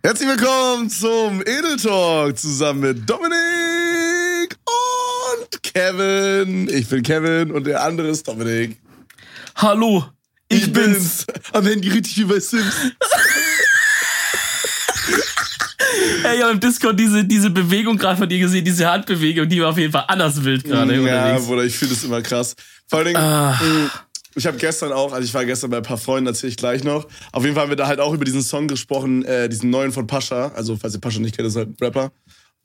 Herzlich willkommen zum Edel Talk zusammen mit Dominik und Kevin. Ich bin Kevin und der andere ist Dominik. Hallo, ich, ich bin's. Am Handy richtig wie bei Sims. Ey, ich habe im Discord diese, diese Bewegung gerade von dir gesehen, diese Handbewegung, die war auf jeden Fall anders wild gerade. Ja, Bruder, ich finde das immer krass. Vor allen Dingen, ah. Ich habe gestern auch, also ich war gestern bei ein paar Freunden, erzähle ich gleich noch. Auf jeden Fall haben wir da halt auch über diesen Song gesprochen, äh, diesen neuen von Pascha. Also, falls ihr Pascha nicht kennt, ist halt ein Rapper.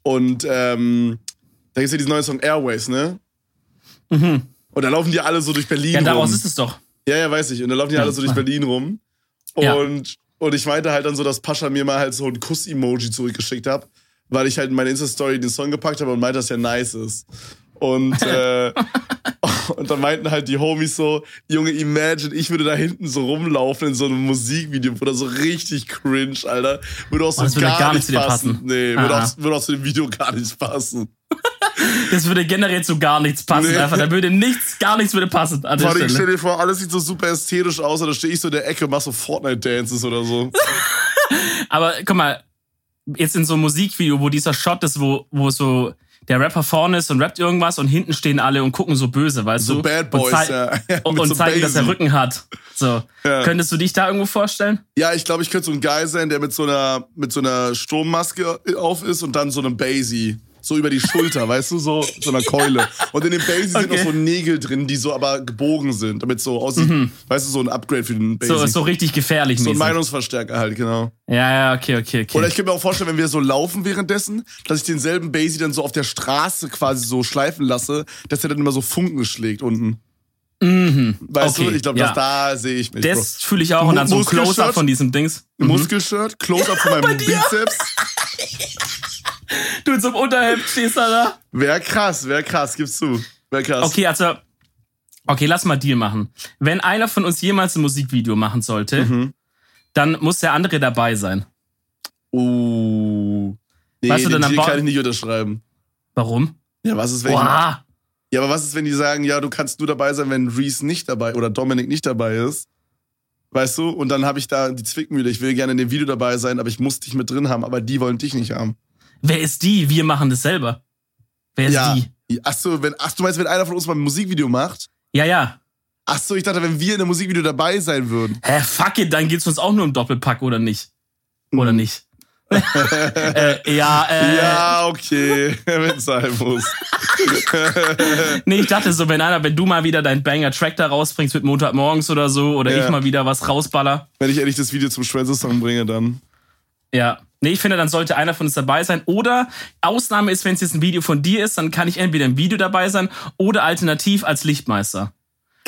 Und ähm, da gibt es ja diesen neuen Song Airways, ne? Mhm. Und da laufen die alle so durch Berlin ja, rum. Ja, daraus ist es doch. Ja, ja, weiß ich. Und da laufen die alle so durch Berlin rum. Und ja. Und ich meinte halt dann so, dass Pascha mir mal halt so ein Kuss-Emoji zurückgeschickt hat, weil ich halt in meine Insta-Story den Song gepackt habe und meinte, dass der nice ist. Und, äh, und dann meinten halt die Homies so, Junge, imagine, ich würde da hinten so rumlaufen in so einem Musikvideo, oder so richtig cringe, Alter. Würde auch so oh, gar, gar, nicht passen. passen. Nee, würde auch, würde auch zu dem Video gar nicht passen. Das würde generell zu gar nichts passen. Nee. Einfach, da würde nichts, gar nichts würde passen. An Stelle. Ich stell dir vor, alles sieht so super ästhetisch aus und da stehe ich so in der Ecke und mach so Fortnite-Dances oder so. Aber guck mal, jetzt in so einem Musikvideo, wo dieser Shot ist, wo, wo so der Rapper vorne ist und rappt irgendwas und hinten stehen alle und gucken so böse, weißt so du? So Bad Boys, und, ja. und, und so zeigen, Basie. dass er Rücken hat. So. Ja. Könntest du dich da irgendwo vorstellen? Ja, ich glaube, ich könnte so ein Guy sein, der mit so einer, mit so einer Sturmmaske auf ist und dann so einem Basie so über die Schulter, weißt du, so so einer Keule. Und in dem Basie okay. sind noch so Nägel drin, die so aber gebogen sind, damit so aussieht, mhm. weißt du, so ein Upgrade für den Basie. So, so richtig gefährlich. So ein Meinungsverstärker halt, genau. Ja, ja, okay, okay, okay. Oder ich könnte mir auch vorstellen, wenn wir so laufen währenddessen, dass ich denselben Basie dann so auf der Straße quasi so schleifen lasse, dass er dann immer so Funken schlägt unten. Mhm. Weißt okay, du, ich glaube, ja. da sehe ich mich. Das fühle ich auch und dann so ein Close-Up von diesem Dings. Mhm. Muskelshirt, Close-Up von meinem Bizeps. du in so einem Unterhemd stehst da da. Wär krass, wär krass, gibst du. Wär krass. Okay, also, okay, lass mal Deal machen. Wenn einer von uns jemals ein Musikvideo machen sollte, mhm. dann muss der andere dabei sein. Uh. Nee, weißt du, den dann Deal kann ich nicht unterschreiben. Warum? Ja, was ist, wenn Oha. Ja, aber was ist, wenn die sagen, ja, du kannst nur dabei sein, wenn Reese nicht dabei oder Dominik nicht dabei ist? Weißt du? Und dann habe ich da die Zwickmühle. Ich will gerne in dem Video dabei sein, aber ich muss dich mit drin haben. Aber die wollen dich nicht haben. Wer ist die? Wir machen das selber. Wer ist ja. die? Ach so, wenn, ach, du meinst, wenn einer von uns mal ein Musikvideo macht? Ja, ja. Ach so, ich dachte, wenn wir in einem Musikvideo dabei sein würden. Hä, fuck it, dann geht's uns auch nur um Doppelpack, oder nicht? Oder hm. nicht? Äh, ja, äh, ja, okay, wenn es sein muss. nee, ich dachte so, wenn einer, wenn du mal wieder dein Banger-Track da rausbringst mit Montagmorgens oder so, oder ja. ich mal wieder was rausballer. Wenn ich endlich das Video zum Schwänze-Song bringe, dann. Ja. Nee, ich finde, dann sollte einer von uns dabei sein. Oder Ausnahme ist, wenn es jetzt ein Video von dir ist, dann kann ich entweder im Video dabei sein oder alternativ als Lichtmeister.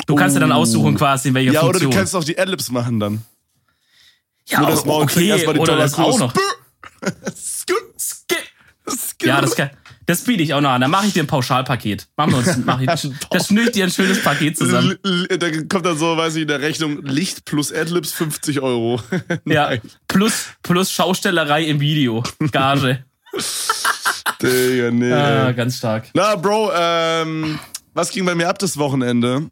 Du kannst oh. ja dann aussuchen quasi, in welcher ja, Funktion. Ja, oder du kannst auch die Adlibs machen dann. Ja, Nur das okay, oder das auch noch. Ja, das kann, das biete ich auch noch an. Dann mache ich dir ein Pauschalpaket. Machen wir uns, mach ich, das schnür ich dir ein schönes Paket zusammen. Da kommt dann so, weiß ich, in der Rechnung Licht plus Adlibs 50 Euro. ja, plus, plus Schaustellerei im Video. Gage. Digga, nee. Ah, ganz stark. Na, Bro, ähm, was ging bei mir ab das Wochenende?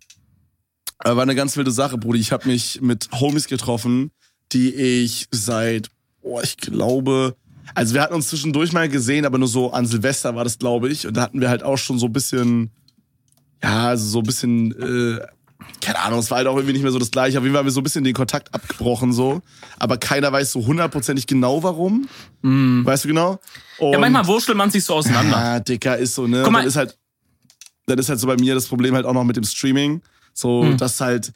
War eine ganz wilde Sache, Brudi. Ich habe mich mit Homies getroffen, die ich seit, oh, ich glaube, also wir hatten uns zwischendurch mal gesehen, aber nur so an Silvester war das, glaube ich. Und da hatten wir halt auch schon so ein bisschen, ja, also so ein bisschen, äh, keine Ahnung, es war halt auch irgendwie nicht mehr so das gleiche. Auf jeden Fall haben wir so ein bisschen den Kontakt abgebrochen so. Aber keiner weiß so hundertprozentig genau warum. Mm. Weißt du genau? Und ja, manchmal wurschtelt man sich so auseinander. Ja, Dicker, ist so, ne? Guck mal. Dann ist halt, dann ist halt so bei mir das Problem halt auch noch mit dem Streaming. So, mm. dass halt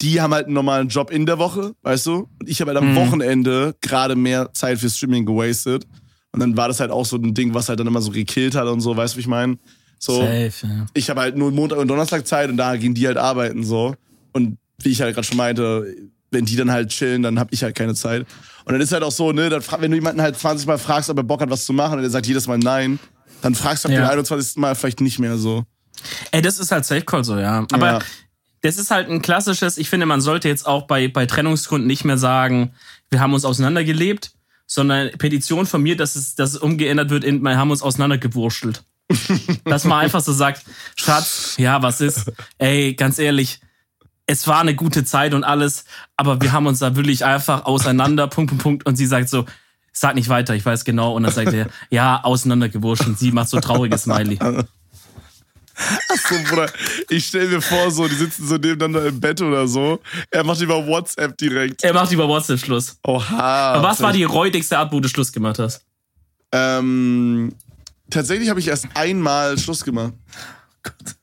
die haben halt einen normalen Job in der Woche, weißt du? Und ich habe halt am mhm. Wochenende gerade mehr Zeit für Streaming gewastet. Und dann war das halt auch so ein Ding, was halt dann immer so gekillt hat und so, weißt du, wie ich meine? So, Safe, ja. Ich habe halt nur Montag und Donnerstag Zeit und da gehen die halt arbeiten so. Und wie ich halt gerade schon meinte, wenn die dann halt chillen, dann habe ich halt keine Zeit. Und dann ist halt auch so, ne, dann, wenn du jemanden halt 20 Mal fragst, ob er Bock hat, was zu machen, und er sagt jedes Mal nein, dann fragst du ab ja. dem 21. Mal vielleicht nicht mehr so. Ey, das ist halt Safe Call so, ja. Aber ja das ist halt ein klassisches, ich finde, man sollte jetzt auch bei, bei Trennungsgründen nicht mehr sagen, wir haben uns auseinandergelebt, sondern Petition von mir, dass es, dass es umgeändert wird in, wir haben uns auseinandergewurschtelt. dass man einfach so sagt, Schatz, ja, was ist? Ey, ganz ehrlich, es war eine gute Zeit und alles, aber wir haben uns da wirklich einfach auseinander, Punkt, Punkt, Punkt. Und sie sagt so, sag nicht weiter, ich weiß genau. Und dann sagt er, ja, auseinandergewurscht. Und sie macht so trauriges Smiley. Achso, Bruder, ich stell mir vor, so, die sitzen so nebeneinander im Bett oder so. Er macht über WhatsApp direkt. Er macht über WhatsApp Schluss. Oha. Aber was war die räudigste Art, wo du Schluss gemacht hast? Ähm, tatsächlich habe ich erst einmal Schluss gemacht. Oh Gott.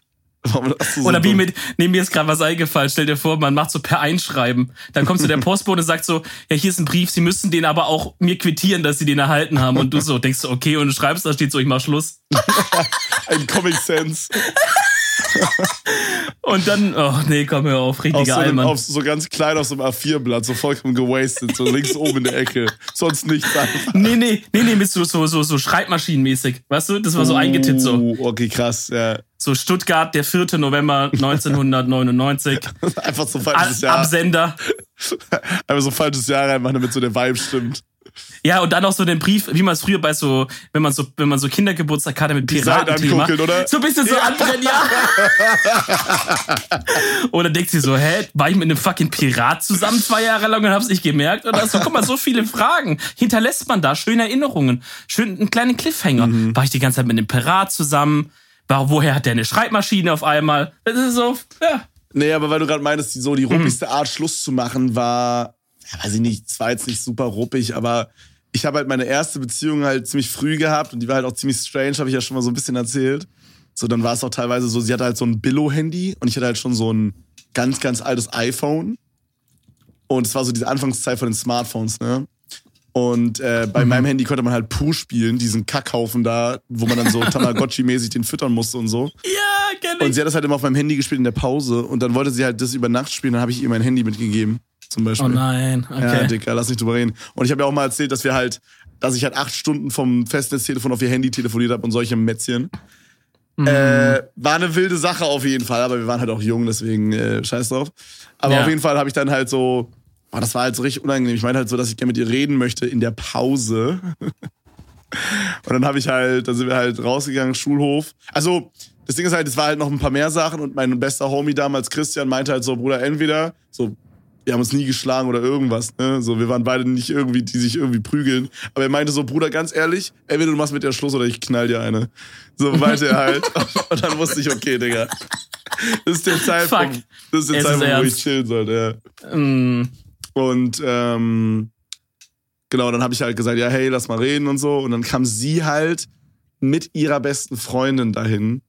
So Oder wie mit, nee, mir ist gerade was eingefallen. Stell dir vor, man macht so per Einschreiben. Dann kommt so der Postbote und sagt so, ja, hier ist ein Brief, Sie müssen den aber auch mir quittieren, dass Sie den erhalten haben. Und du so denkst so, okay, und du schreibst, da steht so, ich mach Schluss. ein Comic Sense. und dann, oh nee, komm hör auf, richtiger so Allmann. Auf so ganz klein auf so einem A4-Blatt, so vollkommen gewastet, so links oben in der Ecke. Sonst nichts einfach. Nee, nee, nee, nee, mit so, so, so, so Schreibmaschinenmäßig. Weißt du, das war so uh, eingetippt so. Okay, krass, ja. So Stuttgart, der 4. November 1999. Einfach so falsches Jahr. Absender. Einfach so falsches Jahr reinmachen, damit so der Vibe stimmt. Ja, und dann auch so den Brief, wie man es früher bei so, wenn man so, wenn man so Kindergeburtstag hatte mit Piraten-Thema. So ein bisschen so ja. anbrennen, ja. oder denkt sie so, hä, war ich mit einem fucking Pirat zusammen zwei Jahre lang und hab's nicht gemerkt? Oder so, guck mal, so viele Fragen. Hinterlässt man da schöne Erinnerungen. Schön, einen kleinen Cliffhanger. Mhm. War ich die ganze Zeit mit einem Pirat zusammen? War, woher hat der eine Schreibmaschine auf einmal? Das ist so, ja. Nee, aber weil du gerade meintest, so die ruppigste Art, Schluss zu machen, war, ja, weiß ich nicht, es war jetzt nicht super ruppig, aber ich habe halt meine erste Beziehung halt ziemlich früh gehabt und die war halt auch ziemlich strange, habe ich ja schon mal so ein bisschen erzählt. So, dann war es auch teilweise so, sie hatte halt so ein Billo-Handy und ich hatte halt schon so ein ganz, ganz altes iPhone. Und es war so diese Anfangszeit von den Smartphones, ne? Und äh, bei mhm. meinem Handy konnte man halt Pooh spielen, diesen Kackhaufen da, wo man dann so Tamagotchi-mäßig den füttern musste und so. Ja, kenn ich. Und sie hat das halt immer auf meinem Handy gespielt in der Pause und dann wollte sie halt das über Nacht spielen, dann habe ich ihr mein Handy mitgegeben. Zum Beispiel. Oh nein, okay. Ja, Dicker, lass nicht drüber reden. Und ich habe ja auch mal erzählt, dass wir halt, dass ich halt acht Stunden vom Festnetztelefon auf ihr Handy telefoniert habe und solche Mätzchen. Mhm. Äh, war eine wilde Sache auf jeden Fall, aber wir waren halt auch jung, deswegen äh, scheiß drauf. Aber ja. auf jeden Fall habe ich dann halt so Oh, das war halt so richtig unangenehm. Ich meine halt so, dass ich gerne mit ihr reden möchte in der Pause. und dann habe ich halt, dann sind wir halt rausgegangen, Schulhof. Also, das Ding ist halt, es war halt noch ein paar mehr Sachen und mein bester Homie damals, Christian, meinte halt so, Bruder, entweder, so, wir haben uns nie geschlagen oder irgendwas, ne? So, wir waren beide nicht irgendwie, die sich irgendwie prügeln. Aber er meinte so, Bruder, ganz ehrlich, entweder du machst mit der Schluss oder ich knall dir eine. So meinte er halt. und dann wusste ich, okay, Digga. Das ist der Zeitpunkt, Fuck. das ist der es Zeitpunkt, ist wo ich chillen sollte, ja. Mm. Und ähm, genau, dann habe ich halt gesagt, ja, hey, lass mal reden und so. Und dann kam sie halt mit ihrer besten Freundin dahin.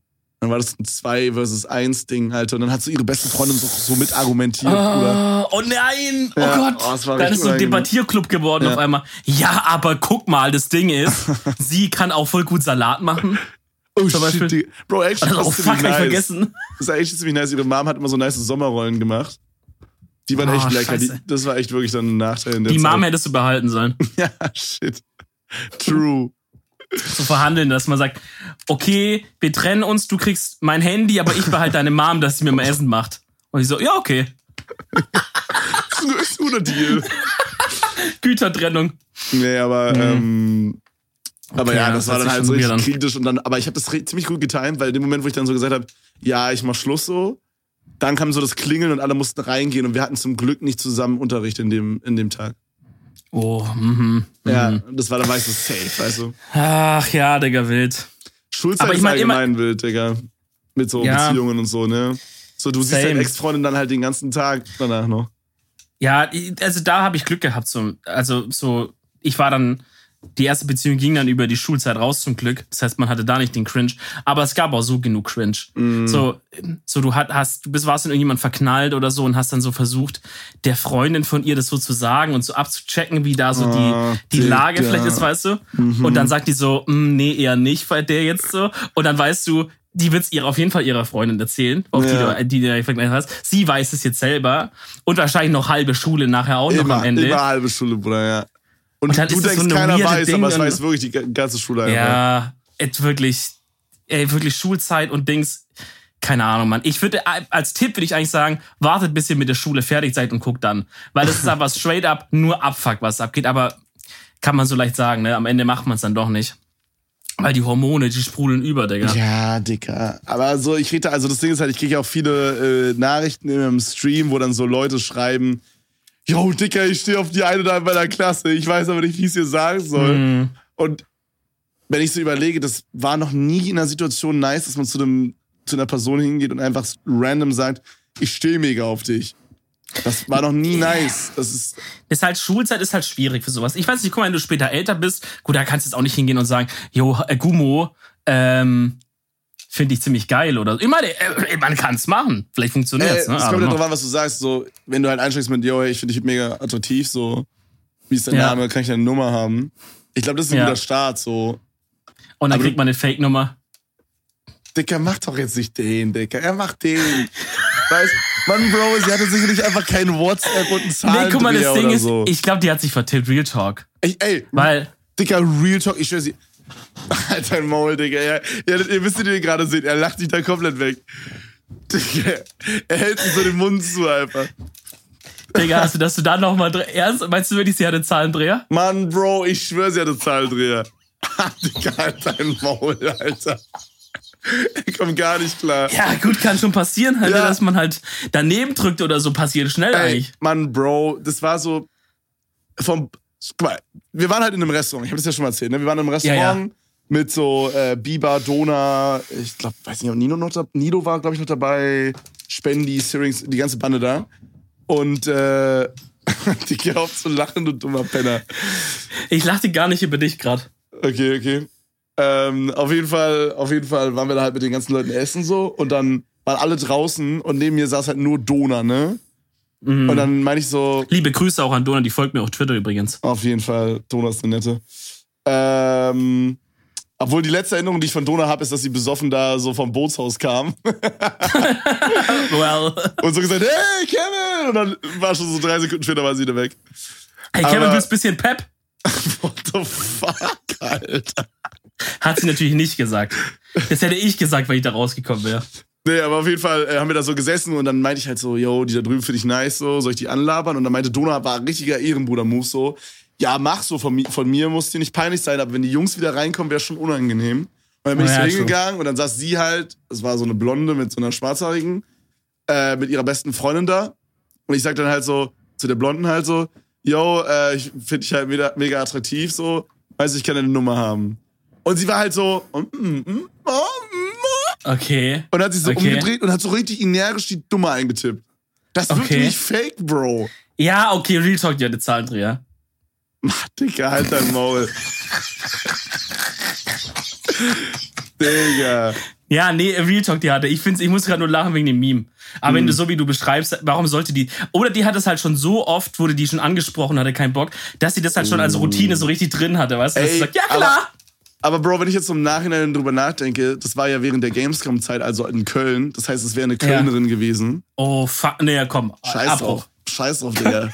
Dann war das ein 2 versus 1 Ding, Alter. Und dann hat so ihre beste Freundin so, so mit argumentiert, oh, Oh nein! Oh ja, Gott! Oh, dann ist so ein Debattierclub geworden ja. auf einmal. Ja, aber guck mal, das Ding ist, sie kann auch voll gut Salat machen. Oh Zum shit, Beispiel. Bro, actually, also, oh, fuck, nice. vergessen. Das ist echt ziemlich nice. Ihre Mom hat immer so nice Sommerrollen gemacht. Die waren oh, echt lecker. Die, das war echt wirklich dann ein Nachteil. In der die Zeit. Mom hättest du behalten sollen. ja, shit. True. Zu verhandeln, dass man sagt, okay, wir trennen uns, du kriegst mein Handy, aber ich behalte deine Mom, dass sie mir mal Essen macht. Und ich so, ja, okay. das ist ein echt guter Deal. Gütertrennung. Nee, aber, mhm. ähm, aber okay, ja, das, das war dann halt so richtig kritisch und dann, aber ich habe das ziemlich gut getimt, weil in dem Moment, wo ich dann so gesagt habe, ja, ich mach Schluss so, dann kam so das Klingeln und alle mussten reingehen und wir hatten zum Glück nicht zusammen Unterricht in dem, in dem Tag. Oh, mhm. Ja, mhm. das war dann weißt du safe, weißt du. Ach ja, Digga, wild. Schulzeit Aber ich mein, ist allgemein wild, Digga. Mit so ja. Beziehungen und so, ne? So, du Same. siehst deine Ex-Freundin dann halt den ganzen Tag danach noch. Ja, also da habe ich Glück gehabt. So. Also so, ich war dann die erste Beziehung ging dann über die Schulzeit raus zum Glück. Das heißt, man hatte da nicht den Cringe. Aber es gab auch so genug Cringe. Mm. So, so du hast, du bist, warst in irgendjemand verknallt oder so und hast dann so versucht, der Freundin von ihr das so zu sagen und so abzuchecken, wie da so oh, die, die Lage vielleicht ist, weißt du? Mhm. Und dann sagt die so, mm, nee, eher nicht, weil der jetzt so. Und dann weißt du, die wird es ihr auf jeden Fall ihrer Freundin erzählen, auf ja. die du die du hast. Sie weiß es jetzt selber und wahrscheinlich noch halbe Schule nachher auch immer, noch am Ende. Immer halbe Schule, Bruder, ja. Und, und du denkst, so keiner weiß, Ding aber es weiß wirklich die ganze Schule einfach. Ja, et wirklich, ey, wirklich Schulzeit und Dings. Keine Ahnung, Mann. Ich würde, als Tipp würde ich eigentlich sagen, wartet bis ihr mit der Schule fertig seid und guckt dann. Weil das ist aber straight up nur Abfuck, was abgeht. Aber kann man so leicht sagen, ne? Am Ende macht man es dann doch nicht. Weil die Hormone, die sprudeln über, Digga. Ja, Digga. Aber so, ich rede, also das Ding ist halt, ich kriege auch viele äh, Nachrichten im Stream, wo dann so Leute schreiben, yo, Dicker, ich stehe auf die eine oder andere meiner Klasse. Ich weiß aber nicht, wie ich es dir sagen soll. Mhm. Und wenn ich so überlege, das war noch nie in einer Situation nice, dass man zu, einem, zu einer Person hingeht und einfach random sagt, ich stehe mega auf dich. Das war noch nie nice. Das ist, ist halt Schulzeit ist halt schwierig für sowas. Ich weiß nicht, guck mal, wenn du später älter bist, gut, da kannst du jetzt auch nicht hingehen und sagen, jo, äh, Gummo, ähm, finde ich ziemlich geil oder ich meine, äh, man kann es machen. Vielleicht funktioniert es. Äh, ne? Es kommt ja drauf an, was du sagst. So, wenn du halt einsteigst mit, yo, ich finde dich mega attraktiv, so, wie ist dein ja. Name, kann ich deine Nummer haben? Ich glaube, das ist ein ja. guter Start, so. Und dann Aber kriegt man eine Fake-Nummer. Dicker, mach doch jetzt nicht den, Dicker. Er macht den. weißt, Mann, Bro, sie hatte sicherlich einfach kein WhatsApp und ein Zahlendreher Nee, guck mal, das Ding ist, so. ich glaube, die hat sich vertippt, Real Talk. Ey, ey, Weil, Dicker, Real Talk, ich schwör sie. Halt dein Maul, Digga. Ja, ja, ihr wisst, ihr gerade seht, er lacht sich da komplett weg. Digga, er hält sich so den Mund zu einfach. Digga, hast du, dass du da nochmal ernst, meinst du wirklich, sie hatte Zahlendreher? Mann, Bro, ich schwör, sie hatte Zahlendreher. Digga, halt dein Maul, Alter. Ich komm gar nicht klar. Ja, gut, kann schon passieren, halt, ja. dass man halt daneben drückt oder so, passiert schnell Ey, eigentlich. Mann, Bro, das war so vom. Guck mal, wir waren halt in einem Restaurant, ich habe das ja schon mal erzählt, ne? Wir waren in einem Restaurant. Ja, ja mit so äh, Biber, Dona, ich glaube, weiß nicht, ob Nino noch da, Nido war, glaube ich, noch dabei, Spendi, Syrinx, die ganze Bande da. Und äh, die geht auf zu lachen, du dummer Penner. Ich lachte gar nicht über dich gerade. Okay, okay. Ähm, auf jeden Fall, auf jeden Fall waren wir da halt mit den ganzen Leuten essen so und dann waren alle draußen und neben mir saß halt nur Dona, ne? Mhm. Und dann meine ich so. Liebe Grüße auch an Dona, die folgt mir auf Twitter übrigens. Auf jeden Fall, Dona ist eine nette. Ähm, obwohl die letzte Erinnerung, die ich von Dona habe, ist, dass sie besoffen da so vom Bootshaus kam. well. Und so gesagt, hey, Kevin! Und dann war schon so drei Sekunden später war sie wieder weg. Hey, Kevin, Aber, willst ein bisschen Pep? What the fuck, Alter? Hat sie natürlich nicht gesagt. Das hätte ich gesagt, weil ich da rausgekommen wäre. Nee, aber auf jeden Fall äh, haben wir da so gesessen und dann meinte ich halt so, yo, die da drüben finde ich nice, so, soll ich die anlabern? Und dann meinte Dona, war ein richtiger Ehrenbruder-Move, so, ja, mach so, von, von mir muss dir nicht peinlich sein, aber wenn die Jungs wieder reinkommen, wäre schon unangenehm. Und dann bin oh, ich so ja, hingegangen und dann saß sie halt, es war so eine Blonde mit so einer Schwarzhaarigen, äh, mit ihrer besten Freundin da. Und ich sag dann halt so, zu der Blonden halt so, yo, äh, ich finde dich halt mega, mega attraktiv, so, weiß ich kann deine Nummer haben. Und sie war halt so, mm, mm, mm, okay. Und hat sich so okay. umgedreht und hat so richtig energisch die Nummer eingetippt. Das ist okay. wirklich fake, Bro. Ja, okay, Real Talk, die hat eine Zahlendreher. Mach, Digga, halt dein Maul. Digga. Ja, nee, Real Talk, die hatte. Ich finde, ich muss gerade nur lachen wegen dem Meme. Aber hm. wenn du so wie du beschreibst, warum sollte die. Oder die hat es halt schon so oft, wurde die schon angesprochen, hatte keinen Bock, dass sie das halt schon als Routine so richtig drin hatte, weißt du? Ey, sagt, ja, klar. Aber, Bro, wenn ich jetzt im Nachhinein drüber nachdenke, das war ja während der Gamescom-Zeit, also in Köln. Das heißt, es wäre eine Kölnerin ja. gewesen. Oh, fuck. Nee, komm. Scheiß Abbruch. drauf. Scheiß drauf, Digga.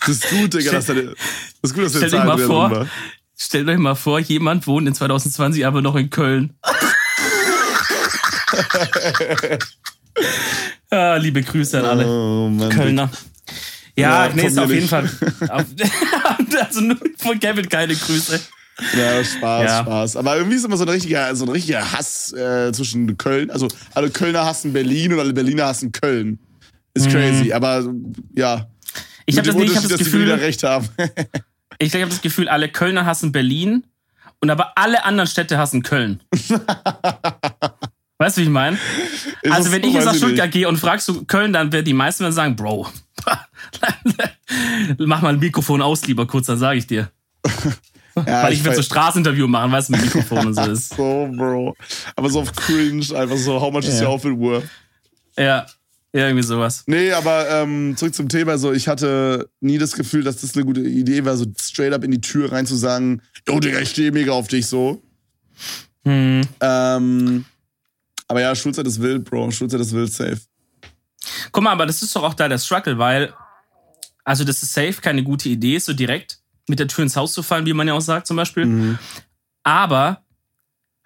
Das ist gut, Digga. Das, das ist gut, dass du Stell mal vor, Stellt euch mal vor, jemand wohnt in 2020 aber noch in Köln. ah, liebe Grüße an alle oh, Mann, Kölner. Ja, ja nee, ist auf jeden Fall. also nur von Kevin keine Grüße. Ja, Spaß, ja. Spaß. Aber irgendwie ist immer so ein richtiger, so ein richtiger Hass äh, zwischen Köln. Also alle Kölner hassen Berlin und alle Berliner hassen Köln. Ist mhm. crazy. Aber ja, ich habe das, nee, ich hab das Gefühl, recht haben. ich habe das Gefühl, alle Kölner hassen Berlin und aber alle anderen Städte hassen Köln. weißt du, wie ich meine? Also, wenn ich jetzt nach Stuttgart gehe und fragst du Köln, dann werden die meisten dann sagen, Bro, mach mal ein Mikrofon aus, lieber kurz, dann sage ich dir. Ja, Weil ich, ich will so Straßeninterview machen, weißt du, mit Mikrofon und so ist. so, Bro. Aber so auf cringe, einfach so, how much is your outfit worth? Ja, irgendwie sowas. Nee, aber ähm, zurück zum Thema. So, ich hatte nie das Gefühl, dass das eine gute Idee war, so straight up in die Tür rein zu sagen, yo, Digga, ich stehe mega auf dich so. Hm. Ähm, aber ja, Schulzeit ist wild, Bro. Schulzeit ist wild, safe. Guck mal, aber das ist doch auch da der Struggle, weil, also das ist safe keine gute Idee, so direkt mit der Tür ins Haus zu fallen, wie man ja auch sagt zum Beispiel. Mhm. Aber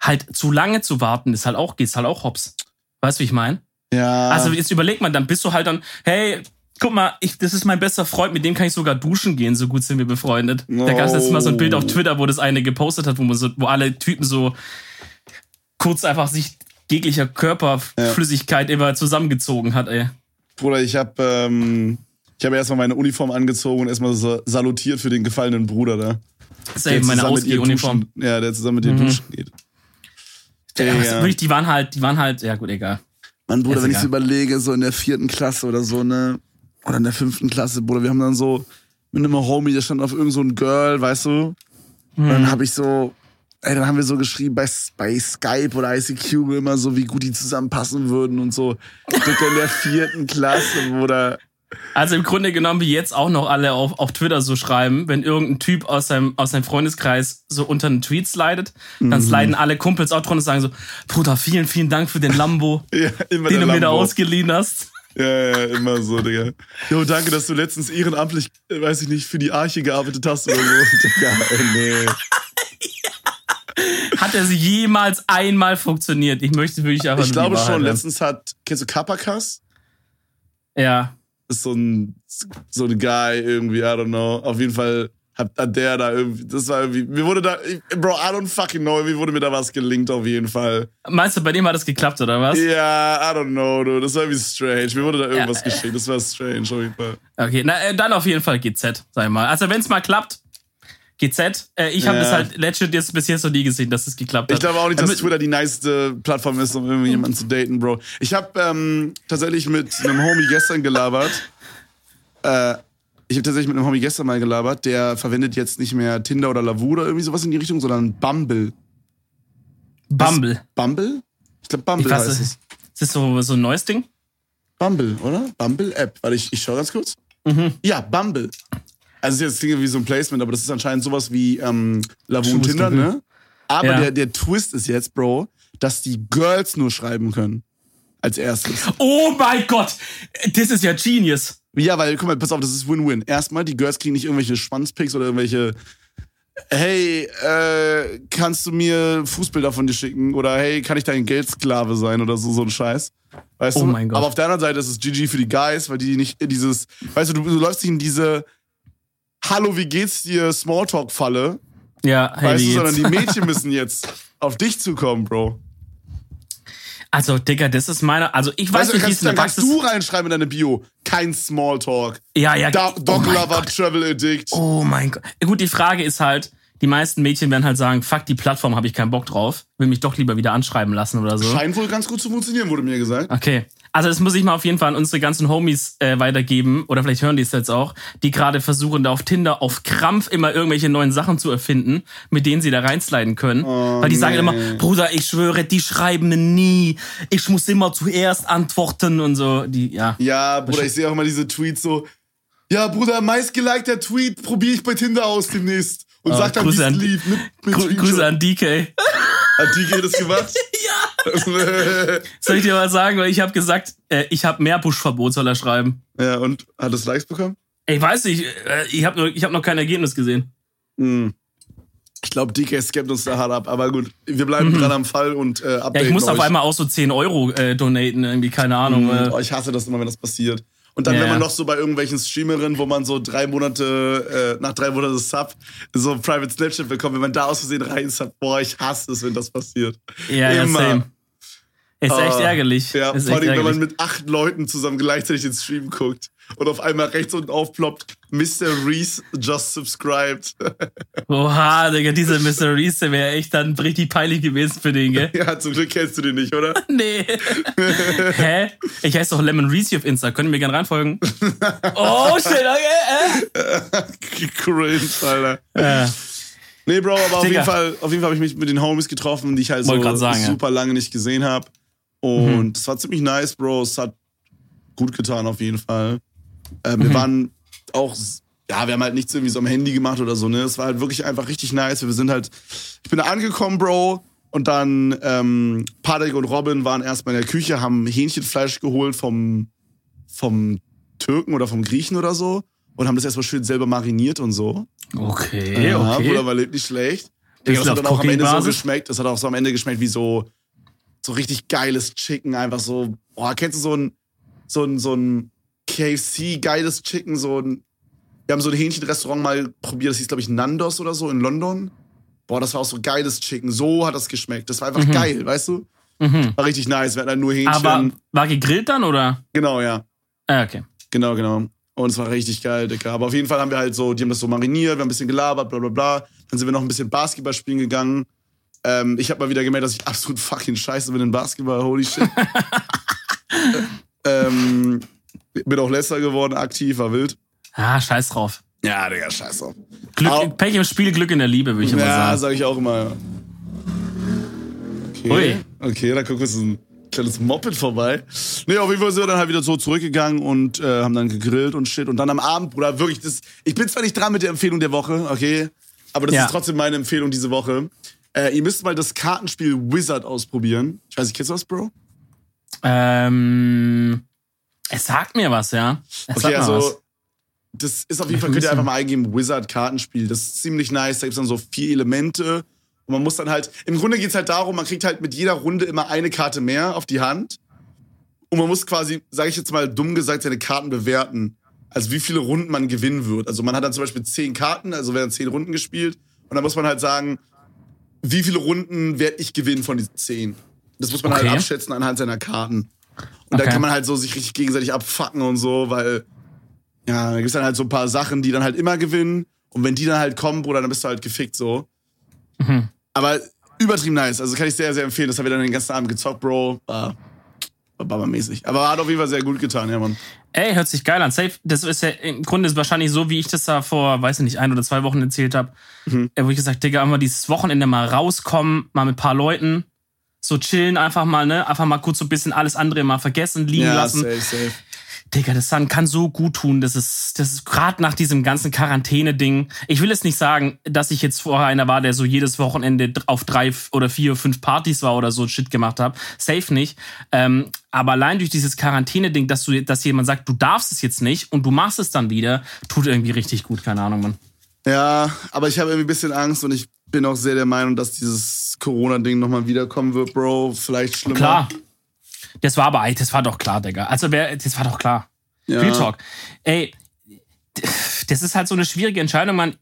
halt zu lange zu warten, ist halt auch, geht's halt auch hops. Weißt du, wie ich meine? Ja. Also jetzt überleg mal, dann bist du halt dann, hey, guck mal, ich, das ist mein bester Freund, mit dem kann ich sogar duschen gehen, so gut sind wir befreundet. Oh. Da gab es letztes Mal so ein Bild auf Twitter, wo das eine gepostet hat, wo man so, wo alle Typen so kurz einfach sich jeglicher Körperflüssigkeit ja. immer zusammengezogen hat, ey. Bruder, ich hab, ähm, Ich habe erstmal meine Uniform angezogen und erstmal so salutiert für den gefallenen Bruder da. Das ist eben meine Ausgehuniform. Ja, der zusammen mit dir mhm. duschen geht. Ja, ja. Wirklich, die waren halt, die waren halt, ja gut, egal. Mann, Bruder, wenn ich überlege, so in der vierten Klasse oder so, ne, oder in der fünften Klasse, Bruder, wir haben dann so mit einem Homie, der stand auf irgend so ein Girl, weißt du? Mhm. Und dann habe ich so, ey, dann haben wir so geschrieben bei, bei Skype oder ICQ immer so, wie gut die zusammenpassen würden und so. Dicker in der vierten Klasse, Bruder. Also im Grunde genommen, wie jetzt auch noch alle auf, auf Twitter so schreiben, wenn irgendein Typ aus seinem, aus seinem Freundeskreis so unter einen Tweet slidet, dann mhm. sliden alle Kumpels auch drunter und sagen so, Bruder, vielen, vielen Dank für den Lambo, ja, den du Lambo. mir da ausgeliehen hast. Ja, ja, immer so, Digga. Jo, danke, dass du letztens ehrenamtlich, äh, weiß ich nicht, für die Arche gearbeitet hast oder so. Digga, nee. Hat er jemals einmal funktioniert? Ich möchte wirklich einfach Ich glaube schon, letztens hat, kennst du Kapakas? Ja ist so ein, so ein Guy irgendwie, I don't know. Auf jeden Fall hat, hat der da irgendwie, das war irgendwie, mir wurde da, Bro, I don't fucking know, wie wurde mir da was gelinkt auf jeden Fall. Meinst du, bei dem hat das geklappt oder was? Ja, I don't know, dude. das war irgendwie strange. Mir wurde da irgendwas ja. geschickt, das war strange auf jeden Fall. Okay, na, äh, dann auf jeden Fall GZ, sag ich mal. Also wenn es mal klappt, GZ. Äh, ich habe ja. das halt legit jetzt bis jetzt noch nie gesehen, dass es geklappt hat. Ich glaube auch nicht, dass Damit Twitter die niceste Plattform ist, um irgendwie jemanden zu daten, Bro. Ich habe ähm, tatsächlich mit einem Homie gestern gelabert. Äh, ich habe tatsächlich mit einem Homie gestern mal gelabert, der verwendet jetzt nicht mehr Tinder oder Lavu oder irgendwie sowas in die Richtung, sondern Bumble. Bumble. Was? Bumble? Ich glaube Bumble ich heißt es. Ist das so, so ein neues Ding? Bumble, oder? Bumble App. Warte, ich, ich schau ganz kurz. Mhm. Ja, Bumble. Also es ist jetzt wie so ein Placement, aber das ist anscheinend sowas wie ähm, Lavu und Tinder, ne? Aber ja. der, der Twist ist jetzt, Bro, dass die Girls nur schreiben können. Als erstes. Oh mein Gott! Das ist ja genius. Ja, weil, guck mal, pass auf, das ist Win-Win. Erstmal, die Girls kriegen nicht irgendwelche Schwanzpicks oder irgendwelche hey, äh, kannst du mir Fußbilder von dir schicken? Oder hey, kann ich dein Geldsklave sein oder so, so ein Scheiß. Weißt oh du? Mein Gott. Aber auf der anderen Seite ist es GG für die Guys, weil die nicht dieses, weißt du, du, du läufst nicht in diese Hallo, wie geht's dir? Smalltalk-Falle. Ja, hey, weißt du, sondern die Mädchen müssen jetzt auf dich zukommen, Bro. Also, Digga, das ist meine. Also, ich weiß weißt nicht, wie es in der Praxis. Kannst du reinschreiben in deine Bio? Kein Smalltalk. Ja, ja. Da, Dog oh Lover, Travel Addict. Oh mein Gott. Gut, die Frage ist halt, die meisten Mädchen werden halt sagen, fuck, die Plattform habe ich keinen Bock drauf. Will mich doch lieber wieder anschreiben lassen oder so. Scheint wohl ganz gut zu funktionieren, wurde mir gesagt. Okay. Also das muss ich mal auf jeden Fall an unsere ganzen Homies äh, weitergeben, oder vielleicht hören die es jetzt auch, die gerade versuchen, da auf Tinder auf Krampf immer irgendwelche neuen Sachen zu erfinden, mit denen sie da reinsliden können. Oh, Weil die nee. sagen immer, Bruder, ich schwöre, die schreiben nie. Ich muss immer zuerst antworten und so. Die, ja. Ja, Bruder, ich sehe auch immer diese Tweets so, ja, Bruder, meistgelikter Tweet probiere ich bei Tinder aus demnächst. Und oh, sagt dann, wie es lief. Mit, mit Grü Grüße an DK. Hat DK das gemacht? Soll ich dir mal sagen, weil ich habe gesagt, äh, ich habe mehr Push-Verbot, soll er schreiben. Ja, und hat es Likes bekommen? Ich weiß nicht, äh, ich habe hab noch kein Ergebnis gesehen. Hm. Ich glaube, DK skeppt uns da hart ab, aber gut, wir bleiben mhm. dran am Fall und äh, updaten Ja, ich muss auf einmal auch so 10 Euro äh, donaten, irgendwie, keine Ahnung. Mhm. Oh, ich hasse das immer, wenn das passiert. Und dann, ja, wenn man noch so bei irgendwelchen Streamerinnen, wo man so drei Monate, äh, nach drei Monaten Sub, so Private Snapchat bekommt, wenn man da aus Versehen rein sub, boah, ich hasse es, wenn das passiert. Ja, Immer. ja, same. Ist echt ah, ärgerlich. Ja, ist vor allem, wenn man mit acht Leuten zusammen gleichzeitig den Stream guckt und auf einmal rechts unten aufploppt, Mr. Reese just subscribed. Oha, Digga, dieser Mr. Reese, der wäre echt dann richtig peinlich gewesen für den, gell? Ja, zum Glück kennst du den nicht, oder? nee. Hä? Ich heiße doch Lemon Reese auf Insta. Können wir gerne reinfolgen? oh, shit, okay. Äh. Cringe, Alter. Ja. Nee, Bro, aber auf jeden Fall, auf jeden Fall habe ich mich mit den Homies getroffen, die ich halt so sagen, super ja. lange nicht gesehen habe. Und mhm. es war ziemlich nice, Bro. Es hat gut getan, auf jeden Fall. Äh, wir mhm. waren auch, ja, wir haben halt nichts irgendwie so am Handy gemacht oder so, ne? Es war halt wirklich einfach richtig nice. Wir sind halt, ich bin da angekommen, Bro. Und dann ähm, Patrick und Robin waren erstmal in der Küche, haben Hähnchenfleisch geholt vom, vom Türken oder vom Griechen oder so. Und haben das erstmal schön selber mariniert und so. Okay, ja, okay. Bruder, war nicht schlecht. Das hat dann auch am Ende so geschmeckt. Das hat auch so am Ende geschmeckt wie so so richtig geiles Chicken, einfach so, boah, kennst du so ein, so ein, so ein KFC geiles Chicken, so ein, wir haben so ein Hähnchenrestaurant mal probiert, das hieß, glaube ich, Nandos oder so in London. Boah, das war auch so geiles Chicken, so hat das geschmeckt. Das war einfach mhm. geil, weißt du? Mhm. War richtig nice, wir hatten halt nur Hähnchen. Aber war gegrillt dann, oder? Genau, ja. Ah, okay. Genau, genau. Und es war richtig geil, Dicker. Aber auf jeden Fall haben wir halt so, die haben das so mariniert, wir haben ein bisschen gelabert, bla bla bla. Dann sind wir noch ein bisschen Basketball spielen gegangen. Ähm, ich habe mal wieder gemerkt, dass ich absolut fucking scheiße bin in Basketball. Holy shit. ähm, bin auch Lesser geworden, aktiv, war wild. Ah, scheiß drauf. Ja, Digga, scheiß drauf. Glück, Au Pech im Spiel, Glück in der Liebe, würde ich immer ja, sagen. Ja, sag ich auch immer. Okay. Ui. Okay, da guck uns ein kleines Moped vorbei. Nee, auf jeden Fall sind wir dann halt wieder so zurückgegangen und äh, haben dann gegrillt und shit. Und dann am Abend, Bruder, wirklich, das, ich bin zwar nicht dran mit der Empfehlung der Woche, okay, aber das ja. ist trotzdem meine Empfehlung diese Woche. Äh, ihr müsst mal das Kartenspiel Wizard ausprobieren. Ich weiß nicht, kennst du das, Bro? Ähm, es sagt mir was, ja. Es okay, also, was. das ist auf jeden Fall, könnt ihr einfach mal eingeben, Wizard Kartenspiel. Das ist ziemlich nice. Da gibt's dann so vier Elemente. Und man muss dann halt, im Grunde geht's halt darum, man kriegt halt mit jeder Runde immer eine Karte mehr auf die Hand. Und man muss quasi, sage ich jetzt mal dumm gesagt, seine Karten bewerten. Also wie viele Runden man gewinnen wird. Also man hat dann zum Beispiel zehn Karten, also werden zehn Runden gespielt. Und dann muss man halt sagen, wie viele Runden werde ich gewinnen von diesen zehn. Das muss man halt okay. halt abschätzen anhand seiner Karten. Und okay. da kann man halt so sich richtig gegenseitig abfacken und so, weil, ja, da gibt's dann halt so ein paar Sachen, die dann halt immer gewinnen. Und wenn die dann halt kommen, Bruder, dann bist du halt gefickt so. Mhm. Aber übertrieben nice. Also kann ich sehr, sehr empfehlen. Das haben wir dann den ganzen Abend gezockt, Bro. War, war Baba-mäßig. Aber hat auf jeden Fall sehr gut getan, ja, Mann. Ey, hört sich geil an. Safe, das ist ja im Grunde ist wahrscheinlich so, wie ich das da vor, weiß ich nicht, ein oder zwei Wochen erzählt habe. Mhm. Wo ich gesagt, Digga, immer dieses Wochenende mal rauskommen, mal mit ein paar Leuten, so chillen einfach mal, ne? Einfach mal kurz so ein bisschen alles andere mal vergessen, liegen ja, lassen. Safe, safe. Digga, das kann so gut tun. Das ist, das ist gerade nach diesem ganzen Quarantäne-Ding. Ich will jetzt nicht sagen, dass ich jetzt vorher einer war, der so jedes Wochenende auf drei oder vier, fünf Partys war oder so Shit gemacht habe. Safe nicht. Ähm, aber allein durch dieses Quarantäne-Ding, dass du, dass jemand sagt, du darfst es jetzt nicht und du machst es dann wieder, tut irgendwie richtig gut. Keine Ahnung, Mann. Ja, aber ich habe irgendwie ein bisschen Angst und ich bin auch sehr der Meinung, dass dieses Corona-Ding nochmal wiederkommen wird, Bro. Vielleicht schlimmer. Klar. Das war aber, das war doch klar, Digga. Also, das war doch klar. Ja. Real Talk. Ey, das ist halt so eine schwierige Entscheidung, man.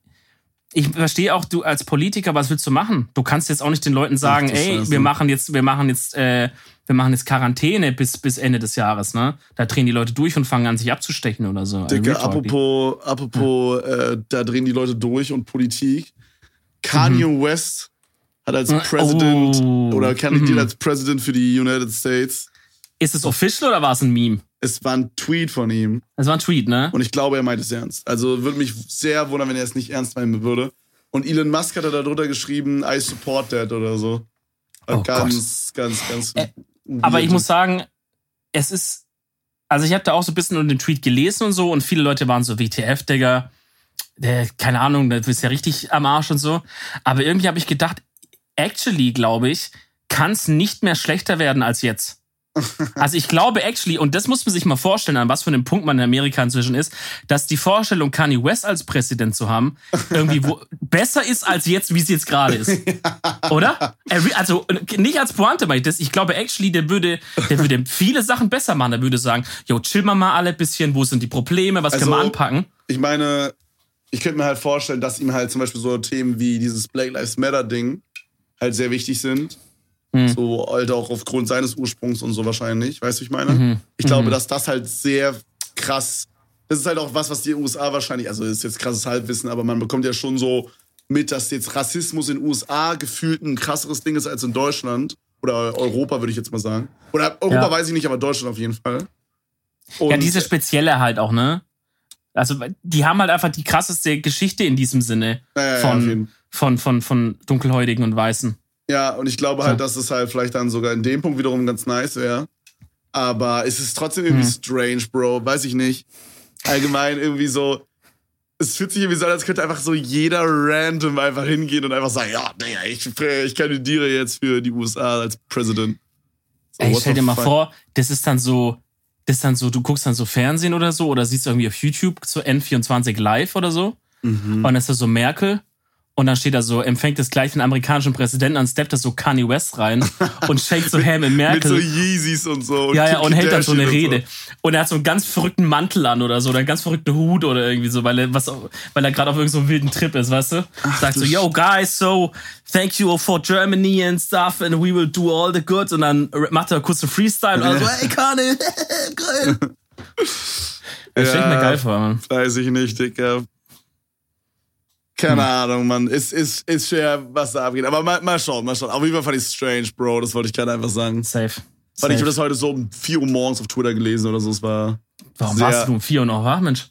Ich verstehe auch, du als Politiker, was willst du machen? Du kannst jetzt auch nicht den Leuten sagen, Ach, ey, wir machen jetzt, wir machen jetzt, äh, wir machen jetzt Quarantäne bis, bis Ende des Jahres, ne? Da drehen die Leute durch und fangen an, sich abzustechen oder so. Digga, apropos, apropos, äh, da drehen die Leute durch und Politik. Kanye mhm. West hat als President oh. oder kandidiert mhm. als President für die United States ist es official oder war es ein Meme? Es war ein Tweet von ihm. Es war ein Tweet, ne? Und ich glaube, er meint es ernst. Also würde mich sehr wundern, wenn er es nicht ernst meinen würde. Und Elon Musk hat da drunter geschrieben, I support that oder so. Oh ganz, Gott. ganz, ganz. Äh, aber ich muss sagen, es ist. Also ich habe da auch so ein bisschen den Tweet gelesen und so und viele Leute waren so WTF, Digga. Der, keine Ahnung, du bist ja richtig am Arsch und so. Aber irgendwie habe ich gedacht, actually, glaube ich, kann es nicht mehr schlechter werden als jetzt. Also ich glaube actually, und das muss man sich mal vorstellen, an was für einem Punkt man in Amerika inzwischen ist, dass die Vorstellung, Kanye West als Präsident zu haben, irgendwie wo, besser ist als jetzt, wie es jetzt gerade ist. Oder? Also nicht als Pointe, weil ich das. Ich glaube actually, der würde, der würde viele Sachen besser machen. Der würde sagen, yo, chill mal mal alle ein bisschen, wo sind die Probleme, was also, können wir anpacken? Ich meine, ich könnte mir halt vorstellen, dass ihm halt zum Beispiel so Themen wie dieses Black Lives Matter Ding halt sehr wichtig sind Mhm. So, halt auch aufgrund seines Ursprungs und so wahrscheinlich. Weißt du, ich meine? Mhm. Ich glaube, mhm. dass das halt sehr krass. Das ist halt auch was, was die USA wahrscheinlich, also ist jetzt krasses Halbwissen, aber man bekommt ja schon so mit, dass jetzt Rassismus in den USA gefühlt ein krasseres Ding ist als in Deutschland. Oder Europa, würde ich jetzt mal sagen. Oder Europa ja. weiß ich nicht, aber Deutschland auf jeden Fall. Und ja, diese spezielle halt auch, ne? Also, die haben halt einfach die krasseste Geschichte in diesem Sinne ja, ja, von, von, von, von Dunkelhäutigen und Weißen. Ja, und ich glaube halt, dass es halt vielleicht dann sogar in dem Punkt wiederum ganz nice wäre. Aber es ist trotzdem irgendwie hm. strange, Bro. Weiß ich nicht. Allgemein irgendwie so. Es fühlt sich irgendwie so an, als könnte einfach so jeder random einfach hingehen und einfach sagen, ja, nee, ich, ich kandidiere jetzt für die USA als President. So, Ey, stell dir mal vor, das ist dann so, das ist dann so, du guckst dann so Fernsehen oder so oder siehst irgendwie auf YouTube so N24 live oder so. Mhm. Und dann ist da so Merkel und dann steht da so, empfängt es gleich den amerikanischen Präsidenten an, steppt das so Kanye West rein und shake so Ham in Merkel. Mit so Yeezys und so. Und ja, ja, und hält dann so eine Rede. Und, so. und, er hat so einen ganz verrückten Mantel an oder so, oder einen ganz verrückten Hut oder irgendwie so, weil er, was, weil er gerade auf irgendeinem so wilden Trip ist, weißt du? Ach, Sagt so, yo, guys, so, thank you for Germany and stuff and we will do all the good. Und dann macht er kurz einen Freestyle und so, hey, Kanye, geil. Das stelle ich mir geil vor, Mann. Weiß ich nicht, Digga. Keine hm. Ahnung, Mann. Ist, ist, ist schwer, was da abgeht. Aber mal, mal schauen, mal schauen. Auf jeden Fall fand ich strange, Bro. Das wollte ich gerade einfach sagen. Safe. Weil ich habe das heute so um 4 Uhr morgens auf Twitter gelesen oder so. Es war. Warum sehr, warst du um 4 Uhr noch wach, Mensch?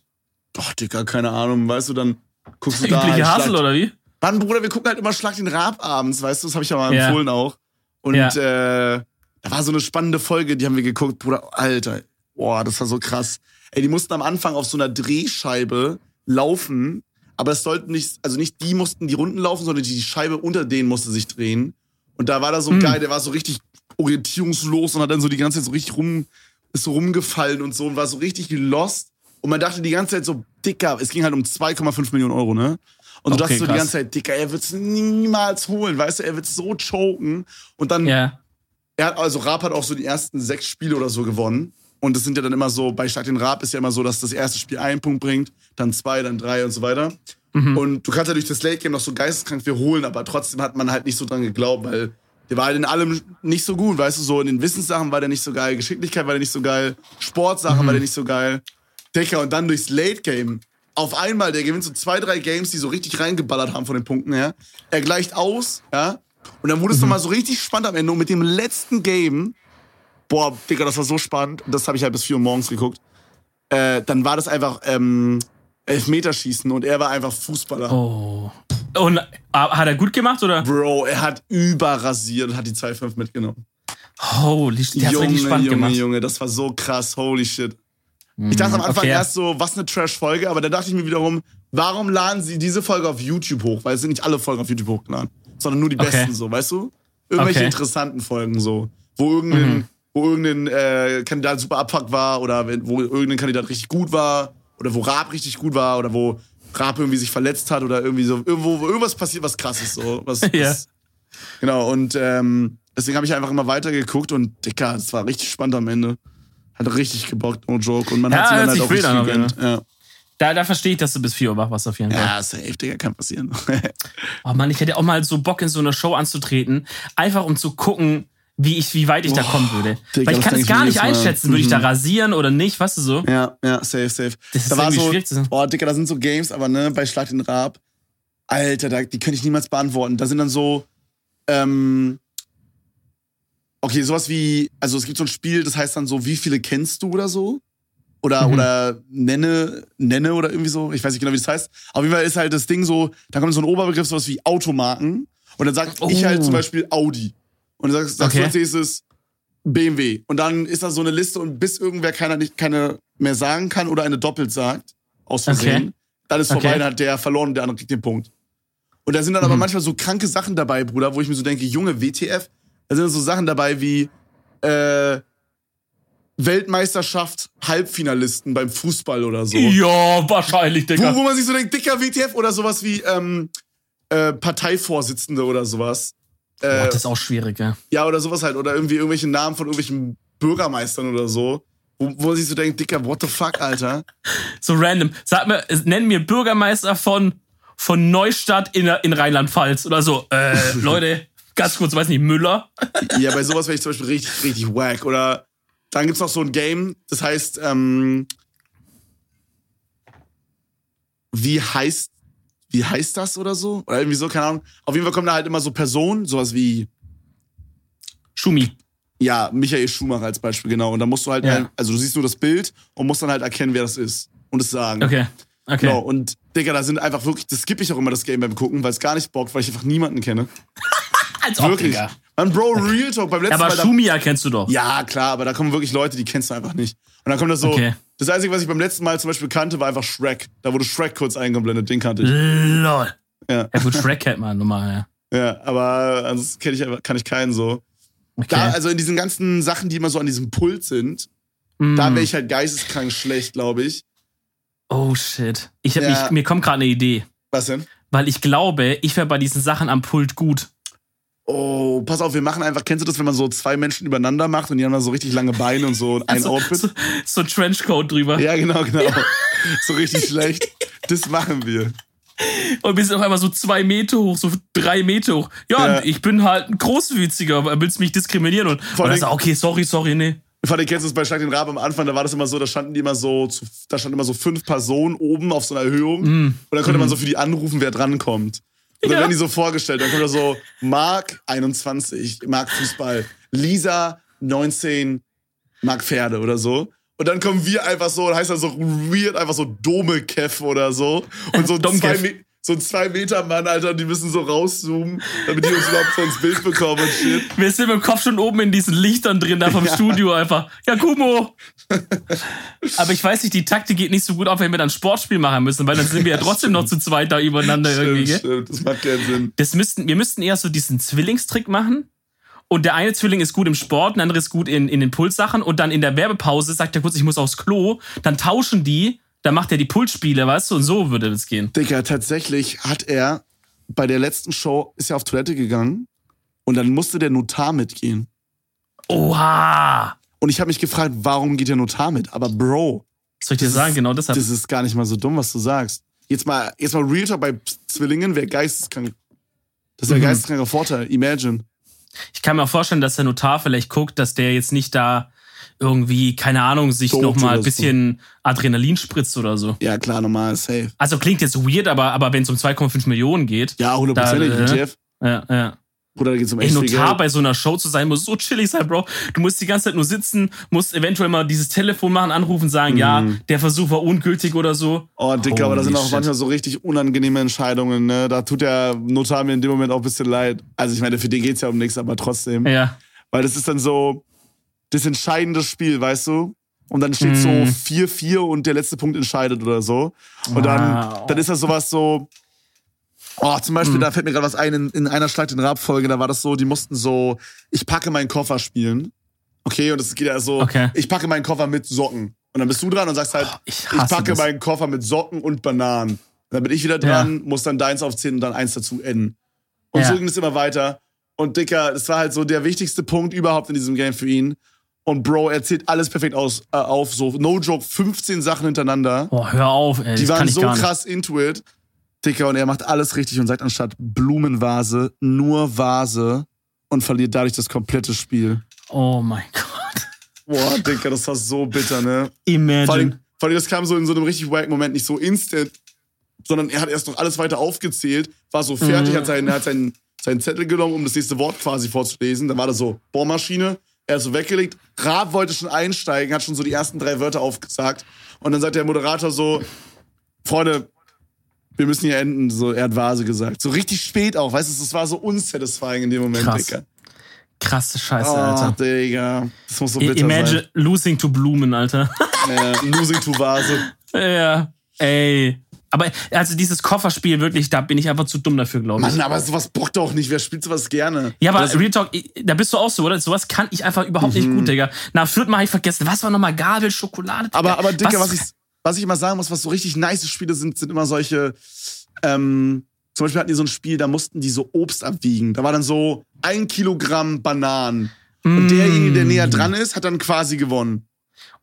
Doch, Digga, keine Ahnung. Weißt du, dann guckst du da. Übliche halt, Hassel, oder wie? Mann, Bruder, wir gucken halt immer Schlag den Rab abends, weißt du? Das habe ich ja mal empfohlen ja. auch. Und ja. äh, da war so eine spannende Folge, die haben wir geguckt, Bruder. Alter, boah, das war so krass. Ey, die mussten am Anfang auf so einer Drehscheibe laufen, aber es sollten nicht, also nicht die mussten die Runden laufen, sondern die Scheibe unter denen musste sich drehen. Und da war da so ein mhm. Guy, der war so richtig orientierungslos und hat dann so die ganze Zeit so richtig rum, ist so rumgefallen und so und war so richtig lost. Und man dachte die ganze Zeit so, dicker, es ging halt um 2,5 Millionen Euro, ne? Und du okay, dachtest so die ganze Zeit, dicker, er wird's niemals holen, weißt du, er wird so choken. Und dann, yeah. er hat, also Raab hat auch so die ersten sechs Spiele oder so gewonnen. Und das sind ja dann immer so, bei Schlag den Raab ist ja immer so, dass das erste Spiel einen Punkt bringt, dann zwei, dann drei und so weiter. Mhm. Und du kannst ja durch das Late Game noch so geisteskrank viel holen, aber trotzdem hat man halt nicht so dran geglaubt, weil der war halt in allem nicht so gut, weißt du, so in den Wissenssachen war der nicht so geil, Geschicklichkeit war der nicht so geil, Sportsachen mhm. war der nicht so geil. Decker und dann durchs Late Game. Auf einmal, der gewinnt so zwei, drei Games, die so richtig reingeballert haben von den Punkten her. Er gleicht aus, ja. Und dann wurde es mhm. nochmal so richtig spannend am Ende. Und mit dem letzten Game boah, Digga, das war so spannend. Das habe ich halt bis 4 Uhr morgens geguckt. Äh, dann war das einfach ähm, Elfmeterschießen und er war einfach Fußballer. Oh. Und äh, hat er gut gemacht, oder? Bro, er hat überrasiert und hat die 2-5 mitgenommen. Holy shit, der Junge, richtig spannend Junge, gemacht. Junge, das war so krass, holy shit. Ich dachte am Anfang okay. erst so, was eine Trash-Folge, aber dann dachte ich mir wiederum, warum laden sie diese Folge auf YouTube hoch? Weil es sind nicht alle Folgen auf YouTube hochgeladen, sondern nur die besten okay. so, weißt du? Irgendwelche okay. interessanten Folgen so, wo irgendein mhm wo irgendein äh, Kandidat super abfuck war oder wo irgendein Kandidat richtig gut war oder wo Raab richtig gut war oder wo Raab irgendwie sich verletzt hat oder irgendwie so irgendwo wo irgendwas passiert was krasses so was, ja. was genau und ähm, deswegen habe ich einfach immer weitergeguckt und dicker das war richtig spannend am Ende hat richtig gebockt no joke und man ja, hat sich dann halt auch richtig gegönnt ja. Da, da verstehe ich, dass du bis 4 Uhr wach warst auf jeden Fall. Ja, safe, Digga, kann passieren. oh Mann, ich hätte auch mal so Bock in so eine Show anzutreten, einfach um zu gucken, wie ich, wie weit ich da kommen würde. Digga, Weil ich kann es gar nicht einschätzen, würde ich da mhm. rasieren oder nicht, weißt du so? Ja, ja, safe, safe. Das ist da war so, schwierig zu Oh, Digga, da sind so Games, aber ne, bei Schlag den Rab, Alter, da, die könnte ich niemals beantworten. Da sind dann so, ähm, okay, sowas wie, also es gibt so ein Spiel, das heißt dann so, wie viele kennst du oder so? Oder, mhm. oder nenne, nenne oder irgendwie so. Ich weiß nicht genau, wie das heißt. Auf jeden Fall ist halt das Ding so, da kommt so ein Oberbegriff, sowas wie Automarken. Und dann sag oh. ich halt zum Beispiel Audi. Und dann sagst, sagst okay. du als nächstes BMW. Und dann ist da so eine Liste und bis irgendwer keiner nicht keine mehr sagen kann oder eine doppelt sagt, aus Versehen, okay. dann ist vorbei, okay. dann hat der verloren und der andere kriegt den Punkt. Und da sind dann mhm. aber manchmal so kranke Sachen dabei, Bruder, wo ich mir so denke, Junge, WTF, da sind so Sachen dabei wie äh, Weltmeisterschaft Halbfinalisten beim Fußball oder so. Ja, wahrscheinlich, Digga. Wo, wo man sich so denkt, dicker WTF oder sowas wie ähm, äh, Parteivorsitzende oder sowas. Äh, das ist auch schwierig, ja. Ja, oder sowas halt. Oder irgendwie irgendwelche Namen von irgendwelchen Bürgermeistern oder so. Wo, wo man sich so denkt, Dicker, what the fuck, Alter? so random. Sag mir, nenn mir Bürgermeister von, von Neustadt in, in Rheinland-Pfalz oder so. Äh, Leute, ganz kurz, weiß nicht, Müller? ja, bei sowas wäre ich zum Beispiel richtig, richtig wack. Oder dann gibt's noch so ein Game, das heißt, ähm, wie heißt wie heißt das oder so? Oder irgendwie so, keine Ahnung. Auf jeden Fall kommen da halt immer so Personen, sowas wie Schumi. Ja, Michael Schumacher als Beispiel, genau. Und da musst du halt, ja. also du siehst nur das Bild und musst dann halt erkennen, wer das ist. Und es sagen. Okay. Okay. Genau. Und Digga, da sind einfach wirklich, das skippe ich auch immer das Game beim Gucken, weil es gar nicht bockt, weil ich einfach niemanden kenne. als wirklich. Digga. Man, Bro, Real Talk beim letzten ja, aber Mal. Aber Schumi kennst du doch. Ja, klar, aber da kommen wirklich Leute, die kennst du einfach nicht. Und dann kommt das so, okay. Das Einzige, was ich beim letzten Mal zum Beispiel kannte, war einfach Shrek. Da wurde Shrek kurz eingeblendet, den kannte ich. Lol. Ja, ja gut, Shrek kennt man normal, ja. Ja, aber ansonsten kenn ich, kann ich keinen so. Okay. Da, also in diesen ganzen Sachen, die immer so an diesem Pult sind, mm. da wäre ich halt geisteskrank schlecht, glaube ich. Oh shit. Ich hab, ja. ich, mir kommt gerade eine Idee. Was denn? Weil ich glaube, ich wäre bei diesen Sachen am Pult gut. Oh, pass auf, wir machen einfach, kennst du das, wenn man so zwei Menschen übereinander macht und die haben dann so richtig lange Beine und so ein also, Outfit? So, so Trenchcoat drüber. Ja, genau, genau. so richtig schlecht. Das machen wir. Und wir sind auf einmal so zwei Meter hoch, so drei Meter hoch. Ja, ja. ich bin halt ein Großwütiger, willst mich diskriminieren? Und, und dann sagt, okay, sorry, sorry, nee. fand, ich kennst du es bei Schlag den Rab am Anfang, da war das immer so, da standen die immer so, da standen immer so fünf Personen oben auf so einer Erhöhung. Mm. Und dann konnte mm. man so für die anrufen, wer drankommt. Und dann ja. werden die so vorgestellt. Dann kommt da so, Marc 21, Marc Fußball, Lisa 19, Marc Pferde oder so. Und dann kommen wir einfach so, heißt das so weird, einfach so Dome Kev oder so. Und so zwei, so ein zwei Meter Mann, Alter, die müssen so rauszoomen, damit die uns überhaupt so ins Bild bekommen und shit. Wir sind im Kopf schon oben in diesen Lichtern drin, da vom ja. Studio einfach. Ja, Kumo! Aber ich weiß nicht, die Taktik geht nicht so gut auf, wenn wir dann Sportspiel machen müssen, weil dann sind wir ja trotzdem noch zu zweit da übereinander stimmt, irgendwie. Stimmt, das macht keinen Sinn. Das müssten, wir müssten eher so diesen Zwillingstrick machen. Und der eine Zwilling ist gut im Sport, der andere ist gut in, in den Pulssachen. Und dann in der Werbepause sagt er kurz, ich muss aufs Klo. Dann tauschen die da macht er die Pulsspiele, weißt du, und so würde das gehen. Digga, tatsächlich hat er bei der letzten Show, ist er auf Toilette gegangen und dann musste der Notar mitgehen. Oha! Und ich habe mich gefragt, warum geht der Notar mit? Aber Bro. Was soll ich dir sagen? Ist, genau deshalb. Das ist gar nicht mal so dumm, was du sagst. Jetzt mal, jetzt mal Real Talk bei Zwillingen wäre geisteskrank. Das wäre mhm. geisteskranker Vorteil. Imagine. Ich kann mir auch vorstellen, dass der Notar vielleicht guckt, dass der jetzt nicht da irgendwie, keine Ahnung, sich Tot noch mal ein bisschen. Adrenalin spritzt oder so. Ja, klar, normal, safe. Also klingt jetzt weird, aber, aber wenn es um 2,5 Millionen geht. Ja, hundertprozentig, äh, Jeff. Ja, ja. Oder geht's um echt Ey, Notar bei so einer Show zu sein, muss so chillig sein, Bro. Du musst die ganze Zeit nur sitzen, musst eventuell mal dieses Telefon machen, anrufen, sagen, mhm. ja, der Versuch war ungültig oder so. Oh, Dicker, aber da sind auch shit. manchmal so richtig unangenehme Entscheidungen, ne? Da tut der Notar mir in dem Moment auch ein bisschen leid. Also ich meine, für den geht's ja um nichts, aber trotzdem. Ja. Weil das ist dann so, das entscheidende Spiel, weißt du? Und dann steht mm. so 4-4 und der letzte Punkt entscheidet oder so. Und dann, wow. dann ist das sowas so. Oh, zum Beispiel, mm. da fällt mir gerade was ein, in, in einer Schlag den Rab-Folge, da war das so, die mussten so, ich packe meinen Koffer spielen. Okay, und es geht ja so, okay. ich packe meinen Koffer mit Socken. Und dann bist du dran und sagst halt, oh, ich, ich, packe das. meinen Koffer mit Socken und Bananen. Und dann bin ich wieder dran, ja. muss dann deins aufzählen und dann eins dazu enden. Und ja. so ging es immer weiter. Und Dicker, das war halt so der wichtigste Punkt überhaupt in diesem Game für ihn. Und Bro, er zählt alles perfekt aus, äh, auf, so no joke, 15 Sachen hintereinander. Boah, hör auf, ey. Die waren so krass into it. Dicker, und er macht alles richtig und sagt anstatt Blumenvase nur Vase und verliert dadurch das komplette Spiel. Oh mein Gott. Boah, Dicker, das war so bitter, ne? Imagine. Vor allem, vor allem das kam so in so einem richtig wack Moment, nicht so instant, sondern er hat erst noch alles weiter aufgezählt, war so fertig, mhm. hat, seinen, hat seinen, seinen Zettel genommen, um das nächste Wort quasi vorzulesen. Dann war das so, Bohrmaschine, er ist so weggelegt. Raab wollte schon einsteigen, hat schon so die ersten drei Wörter aufgesagt. Und dann sagt der Moderator so, Freunde, wir müssen hier enden. So, er hat Vase gesagt. So richtig spät auch, weißt du, es war so unsatisfying in dem Moment, Krass. Digga. Krasse Scheiße, oh, Alter. Digga. Das muss so bitter Imagine sein. losing to Blumen, Alter. Ja, losing to Vase. Ja. Ey. Aber also dieses Kofferspiel, wirklich, da bin ich einfach zu dumm dafür, glaube ich. Mann, aber sowas bockt doch nicht. Wer spielt sowas gerne? Ja, aber das Real Talk, da bist du auch so, oder? Sowas kann ich einfach überhaupt mhm. nicht gut, Digga. Na, Fürth mal ich vergessen. Was war nochmal Gabel, Schokolade? Digga. Aber, aber Digga, was, was, ich, was ich immer sagen muss, was so richtig nice Spiele sind, sind immer solche, ähm, zum Beispiel hatten die so ein Spiel, da mussten die so Obst abwiegen. Da war dann so ein Kilogramm Bananen. Und mm. derjenige, der näher dran ist, hat dann quasi gewonnen.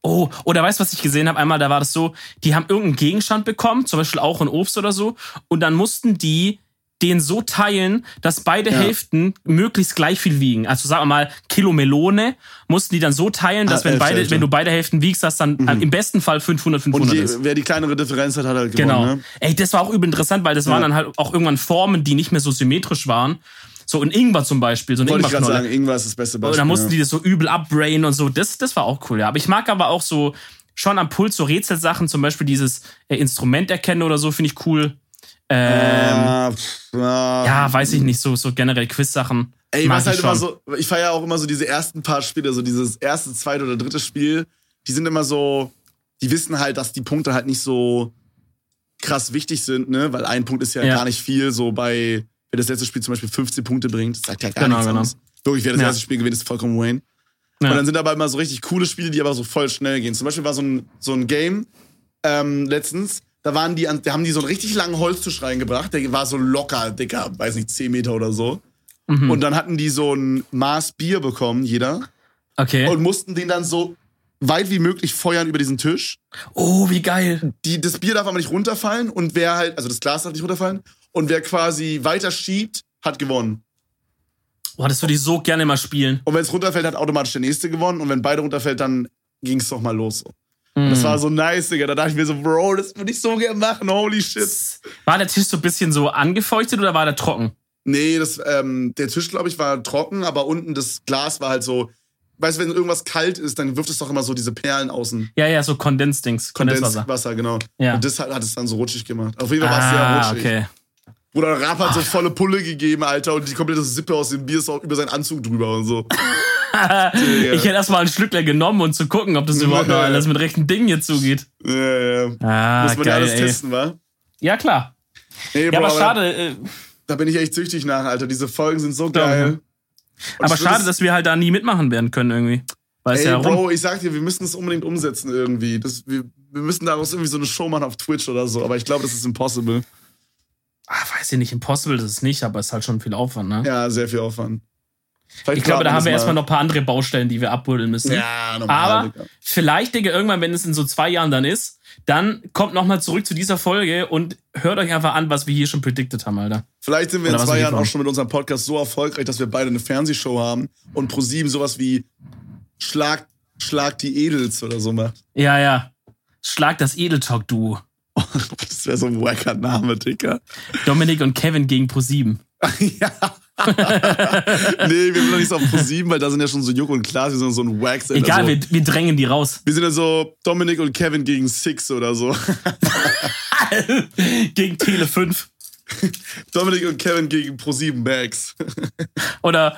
Oh, oder weißt du, was ich gesehen habe? Einmal, da war das so, die haben irgendeinen Gegenstand bekommen, zum Beispiel auch ein Obst oder so, und dann mussten die den so teilen, dass beide ja. Hälften möglichst gleich viel wiegen. Also sagen wir mal, Kilo Melone mussten die dann so teilen, dass ah, wenn, beide, wenn du beide Hälften wiegst, dass dann mhm. im besten Fall 500, 500 Und die, ist. wer die kleinere Differenz hat, hat halt gewonnen. Genau. Ne? Ey, das war auch übel interessant, weil das ja. waren dann halt auch irgendwann Formen, die nicht mehr so symmetrisch waren. So ein Ingwer zum Beispiel, so ein Wollte ich gerade sagen, Ingwer ist das beste Beispiel. Und dann mussten ja. die das so übel upbrainen und so. Das, das war auch cool, ja. Aber ich mag aber auch so schon am Puls so Rätselsachen, zum Beispiel dieses äh, Instrument erkennen oder so, finde ich cool. Ähm, äh, ja, weiß ich nicht, so, so generell Quiz-Sachen. Ey, was halt schon. immer so, ich feiere ja auch immer so diese ersten paar Spiele, so dieses erste, zweite oder dritte Spiel, die sind immer so, die wissen halt, dass die Punkte halt nicht so krass wichtig sind, ne? Weil ein Punkt ist ja, ja. gar nicht viel, so bei Wer das letzte Spiel zum Beispiel 15 Punkte bringt, sagt ja gar genau, nichts genau. aus. Wirklich, wer das ja. erste Spiel gewinnt, ist vollkommen Wayne. Ja. Und dann sind aber immer so richtig coole Spiele, die aber so voll schnell gehen. Zum Beispiel war so ein, so ein Game ähm, letztens, da waren die, da haben die so einen richtig langen Holztisch reingebracht, der war so locker, dicker, weiß nicht, 10 Meter oder so. Mhm. Und dann hatten die so ein Maß Bier bekommen, jeder. Okay. Und mussten den dann so weit wie möglich feuern über diesen Tisch. Oh, wie geil. Die, das Bier darf aber nicht runterfallen und wer halt, also das Glas darf nicht runterfallen und wer quasi weiter schiebt, hat gewonnen. Boah, das würde ich so gerne mal spielen. Und wenn es runterfällt, hat automatisch der nächste gewonnen. Und wenn beide runterfällt, dann ging es doch mal los. Mm. Das war so nice, Digga. Da dachte ich mir so, Bro, das würde ich so gerne machen. Holy shit. War der Tisch so ein bisschen so angefeuchtet oder war der trocken? Nee, das, ähm, der Tisch, glaube ich, war trocken, aber unten das Glas war halt so. Weißt du, wenn irgendwas kalt ist, dann wirft es doch immer so diese Perlen außen. Ja, ja, so Kondensdings. Kondenswasser. Kondenswasser, genau. Ja. Und das hat, hat es dann so rutschig gemacht. Auf jeden Fall war es ah, sehr rutschig. okay. Bruder Rapp hat so volle Pulle gegeben, Alter, und die komplette Sippe aus dem Bier ist auch über seinen Anzug drüber und so. ich hätte erstmal ein Schlückler genommen und zu gucken, ob das überhaupt noch alles mit rechten Dingen hier zugeht. Ja, ja. Ah, Muss man geil, ja alles ey. testen, wa? Ja, klar. Nee, ja, aber schade. Äh, da bin ich echt süchtig nach, Alter. Diese Folgen sind so geil. aber schade, dass wir halt da nie mitmachen werden können irgendwie. Ey, ja Bro, ich sag dir, wir müssen es unbedingt umsetzen irgendwie. Das, wir, wir müssen daraus irgendwie so eine Show machen auf Twitch oder so, aber ich glaube, das ist impossible ah, weiß ich nicht, impossible ist es nicht, aber es ist halt schon viel Aufwand, ne? Ja, sehr viel Aufwand. Vielleicht ich glaube, da haben wir erstmal noch ein paar andere Baustellen, die wir abbuddeln müssen. Ja, normal, Aber Digga. vielleicht, Digga, irgendwann, wenn es in so zwei Jahren dann ist, dann kommt nochmal zurück zu dieser Folge und hört euch einfach an, was wir hier schon predicted haben, Alter. Vielleicht sind wir Oder in zwei Jahren auch schon mit unserem Podcast so erfolgreich, dass wir beide eine Fernsehshow haben und ProSieben sowas wie Schlag, Schlag die Edels oder so macht. Ja, ja. Schlag das Edeltalk-Duo. Das wäre so ein wacker Name, Dicker. Dominik und Kevin gegen Pro7. ja. nee, wir sind doch nicht so auf Pro7, weil da sind ja schon so Juck und Klaas, wir sind so ein Wax. Egal, so. wir, wir drängen die raus. Wir sind ja so Dominik und Kevin gegen Six oder so. gegen Tele 5. Dominik und Kevin gegen Pro7 Max. Oder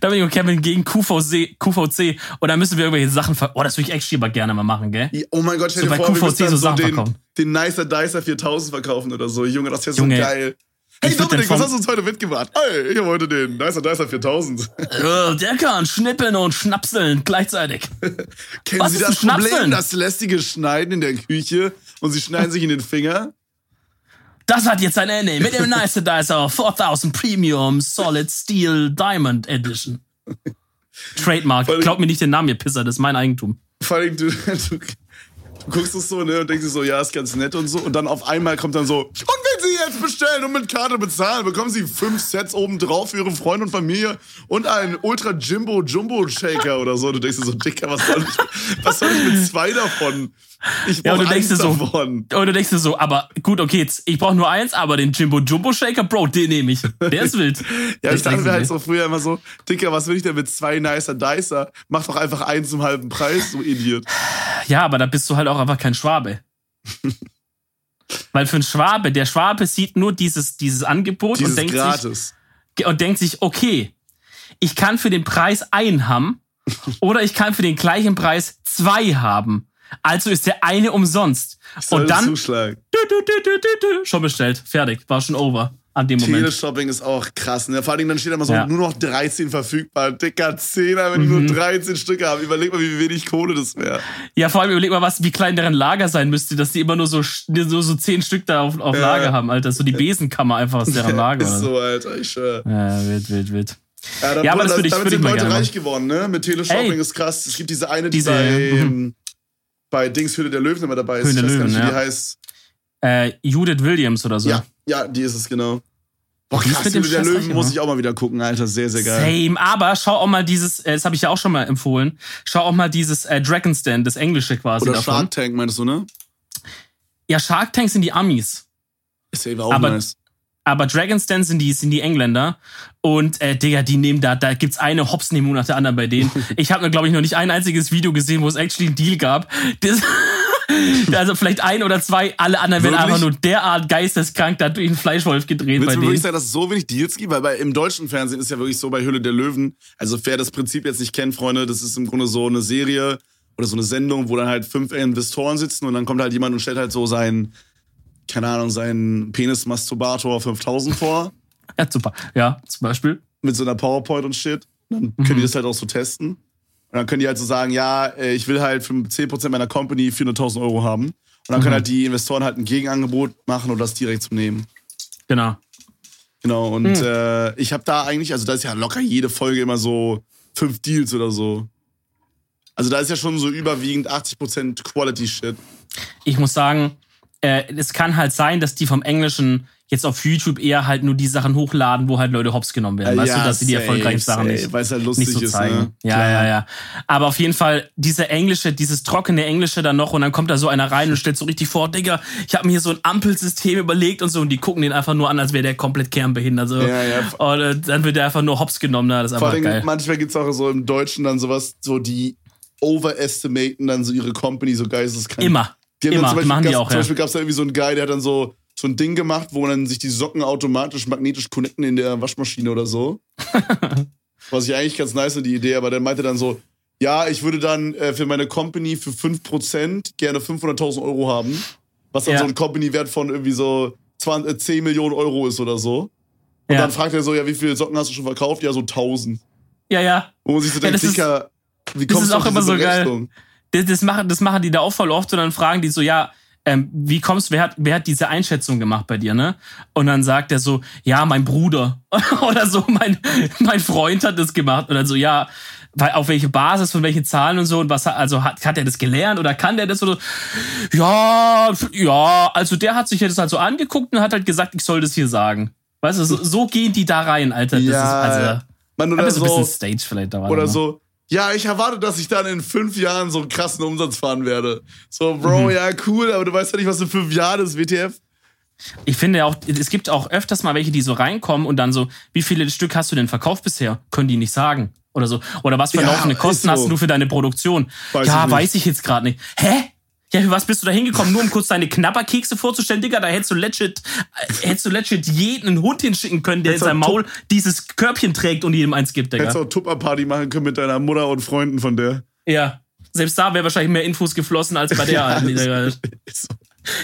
Dominik und Kevin gegen QVC, QVC. Oder müssen wir irgendwelche Sachen ver Oh, das würde ich echt aber gerne mal machen, gell? oh mein Gott, stell dir so vor, wir müssen dann so den, den Nicer Dicer 4000 verkaufen oder so. Junge, das wäre so geil. Hey Dominik, was hast du uns heute mitgebracht? Hey, ich habe heute den Nicer Dicer 4000. Oh, der kann schnippeln und schnapseln gleichzeitig. Kennen was Sie das Problem, das lästige Schneiden in der Küche und Sie schneiden sich in den Finger? Das hat jetzt ein Ende mit dem Nice Dicer 4000 Premium Solid Steel Diamond Edition. Trademark. Glaub mir nicht den Namen, ihr Pisser, das ist mein Eigentum. Vor allem, du, du, du guckst es so, ne, und denkst dir so, ja, ist ganz nett und so. Und dann auf einmal kommt dann so, und jetzt bestellen und mit Karte bezahlen, bekommen Sie fünf Sets oben drauf für Ihre Freunde und Familie und einen Ultra Jimbo Jumbo Shaker oder so. Du denkst dir so, Dicker, was soll ich, was soll ich mit zwei davon? Ich ja, du denkst dir so, davon. Und du denkst dir so, aber gut, okay, jetzt, ich brauche nur eins, aber den Jimbo Jumbo Shaker, Bro, den nehme ich. Der ist wild. ja, ich dachte mir halt so früher immer so, Dicker, was will ich denn mit zwei nicer Dicer? Mach doch einfach einen zum halben Preis, so Idiot. Ja, aber da bist du halt auch einfach kein Schwabe. Weil für einen Schwabe, der Schwabe sieht nur dieses, dieses Angebot dieses und denkt gratis. sich, und denkt sich, okay, ich kann für den Preis einen haben oder ich kann für den gleichen Preis zwei haben. Also ist der eine umsonst. Und dann Zuschlag. schon bestellt, fertig, war schon over an dem Moment. Teleshopping ist auch krass. Ne? Vor allem dann steht da immer so, ja. nur noch 13 verfügbar. Dicker Zehner, wenn mhm. ich nur 13 Stücke habe. Überleg mal, wie wenig Kohle das wäre. Ja, vor allem überleg mal, was, wie klein deren Lager sein müsste, dass die immer nur so, nur so 10 Stück da auf, auf ja. Lager haben, Alter. So die Besenkammer einfach aus deren Lager. ist so, Alter, ich schwör. Ja, wild, wild, wild. Ja, da, ja aber das, das würde ich, damit sind Leute reich geworden, ne? Mit Teleshopping Ey, ist krass. Es gibt diese eine, die diese, bei, mhm. bei Dings Hülle der Löwen immer dabei ist. Höhle der Löwen, nicht, ja. die heißt. Äh, Judith Williams oder so. Ja, ja, die ist es, genau. Boah, krass, mit dem der Löwen muss ich auch mal wieder gucken, Alter. Sehr, sehr geil. Same, aber schau auch mal dieses, äh, das habe ich ja auch schon mal empfohlen, schau auch mal dieses äh, Dragon's Den, das Englische quasi Oder davon. Shark Tank, meinst du, ne? Ja, Shark Tank sind die Amis. Ist ja auch aber, nice. Aber Dragon's Den sind die, sind die Engländer. Und, äh, Digga, die nehmen da, da gibt's eine Hops nehmen nach der anderen bei denen. ich habe, glaube ich, noch nicht ein einziges Video gesehen, wo es actually einen Deal gab. Das also vielleicht ein oder zwei, alle anderen werden einfach nur derart geisteskrank da durch einen Fleischwolf gedreht Willst bei du wirklich sagen, dass es so wenig Deals gibt? Weil bei, im deutschen Fernsehen ist ja wirklich so bei Hülle der Löwen. Also wer das Prinzip jetzt nicht kennt, Freunde, das ist im Grunde so eine Serie oder so eine Sendung, wo dann halt fünf Investoren sitzen und dann kommt halt jemand und stellt halt so seinen, keine Ahnung, seinen Penis-Masturbator 5000 vor. Ja, super. Ja, zum Beispiel. Mit so einer PowerPoint und Shit. Dann können mhm. die das halt auch so testen. Und dann können die halt so sagen, ja, äh, ich will halt für 10% meiner Company 400.000 Euro haben. Und dann mhm. können halt die Investoren halt ein Gegenangebot machen und das direkt zu nehmen. Genau. Genau, und mhm. äh, ich habe da eigentlich, also da ist ja locker jede Folge immer so fünf Deals oder so. Also da ist ja schon so überwiegend 80% Quality Shit. Ich muss sagen, äh, es kann halt sein, dass die vom Englischen jetzt auf YouTube eher halt nur die Sachen hochladen, wo halt Leute hops genommen werden. Weißt ja, du, dass sie die erfolgreichen Sachen nicht, halt nicht so zeigen. Ist, ne? Ja, Klar. ja, ja. Aber auf jeden Fall, diese Englische, dieses trockene Englische dann noch und dann kommt da so einer rein und stellt so richtig vor, Digga, ich habe mir hier so ein Ampelsystem überlegt und so und die gucken den einfach nur an, als wäre der komplett kernbehindert. So. Ja, ja. Und äh, dann wird der einfach nur hops genommen. Na, das ist Vor allem, geil. manchmal gibt's auch so im Deutschen dann sowas, so die overestimaten dann so ihre Company so geisteskrank. Immer. Die Immer, Beispiel, machen die auch, Zum ja. Beispiel gab es da irgendwie so einen Guy, der hat dann so so ein Ding gemacht, wo man dann sich die Socken automatisch magnetisch connecten in der Waschmaschine oder so. Was ich eigentlich ganz nice die Idee, aber der meinte dann so, ja, ich würde dann äh, für meine Company für 5% gerne 500.000 Euro haben. Was dann ja. so ein Company-Wert von irgendwie so 20, äh, 10 Millionen Euro ist oder so. Und ja. dann fragt er so, ja, wie viele Socken hast du schon verkauft? Ja, so 1000. Ja, ja. Wo man sich so denkt, Dicker, wie kommst du auf diese Berechnung? Das, das, machen, das machen die da auch voll oft und dann fragen die so, ja, ähm, wie kommst, wer hat, wer hat diese Einschätzung gemacht bei dir, ne? Und dann sagt er so, ja, mein Bruder oder so, mein, mein Freund hat das gemacht oder so, ja, weil auf welche Basis, von welchen Zahlen und so und was also hat, hat er das gelernt oder kann der das oder ja, ja, also der hat sich das halt so angeguckt und hat halt gesagt, ich soll das hier sagen. Weißt du, so, so gehen die da rein, Alter. Das ja, ist also man oder so, ein bisschen Stage vielleicht da war. Oder so, ja, ich erwarte, dass ich dann in fünf Jahren so einen krassen Umsatz fahren werde. So, Bro, mhm. ja, cool, aber du weißt ja nicht, was in fünf Jahren ist, WTF. Ich finde auch, es gibt auch öfters mal welche, die so reinkommen und dann so, wie viele Stück hast du denn verkauft bisher? Können die nicht sagen. Oder so. Oder was für ja, laufende Kosten so. hast du für deine Produktion? Weiß ja, ich weiß ich jetzt gerade nicht. Hä? Ja, für was bist du da hingekommen? Nur um kurz deine Knapperkekse vorzustellen, Digga, da hättest du legit, äh, hättest du legit jeden Hund hinschicken können, der in seinem Maul dieses Körbchen trägt und jedem eins gibt, Digga. Hättest auch Tupper-Party machen können mit deiner Mutter und Freunden von der. Ja. Selbst da wäre wahrscheinlich mehr Infos geflossen als bei der ja, Digga.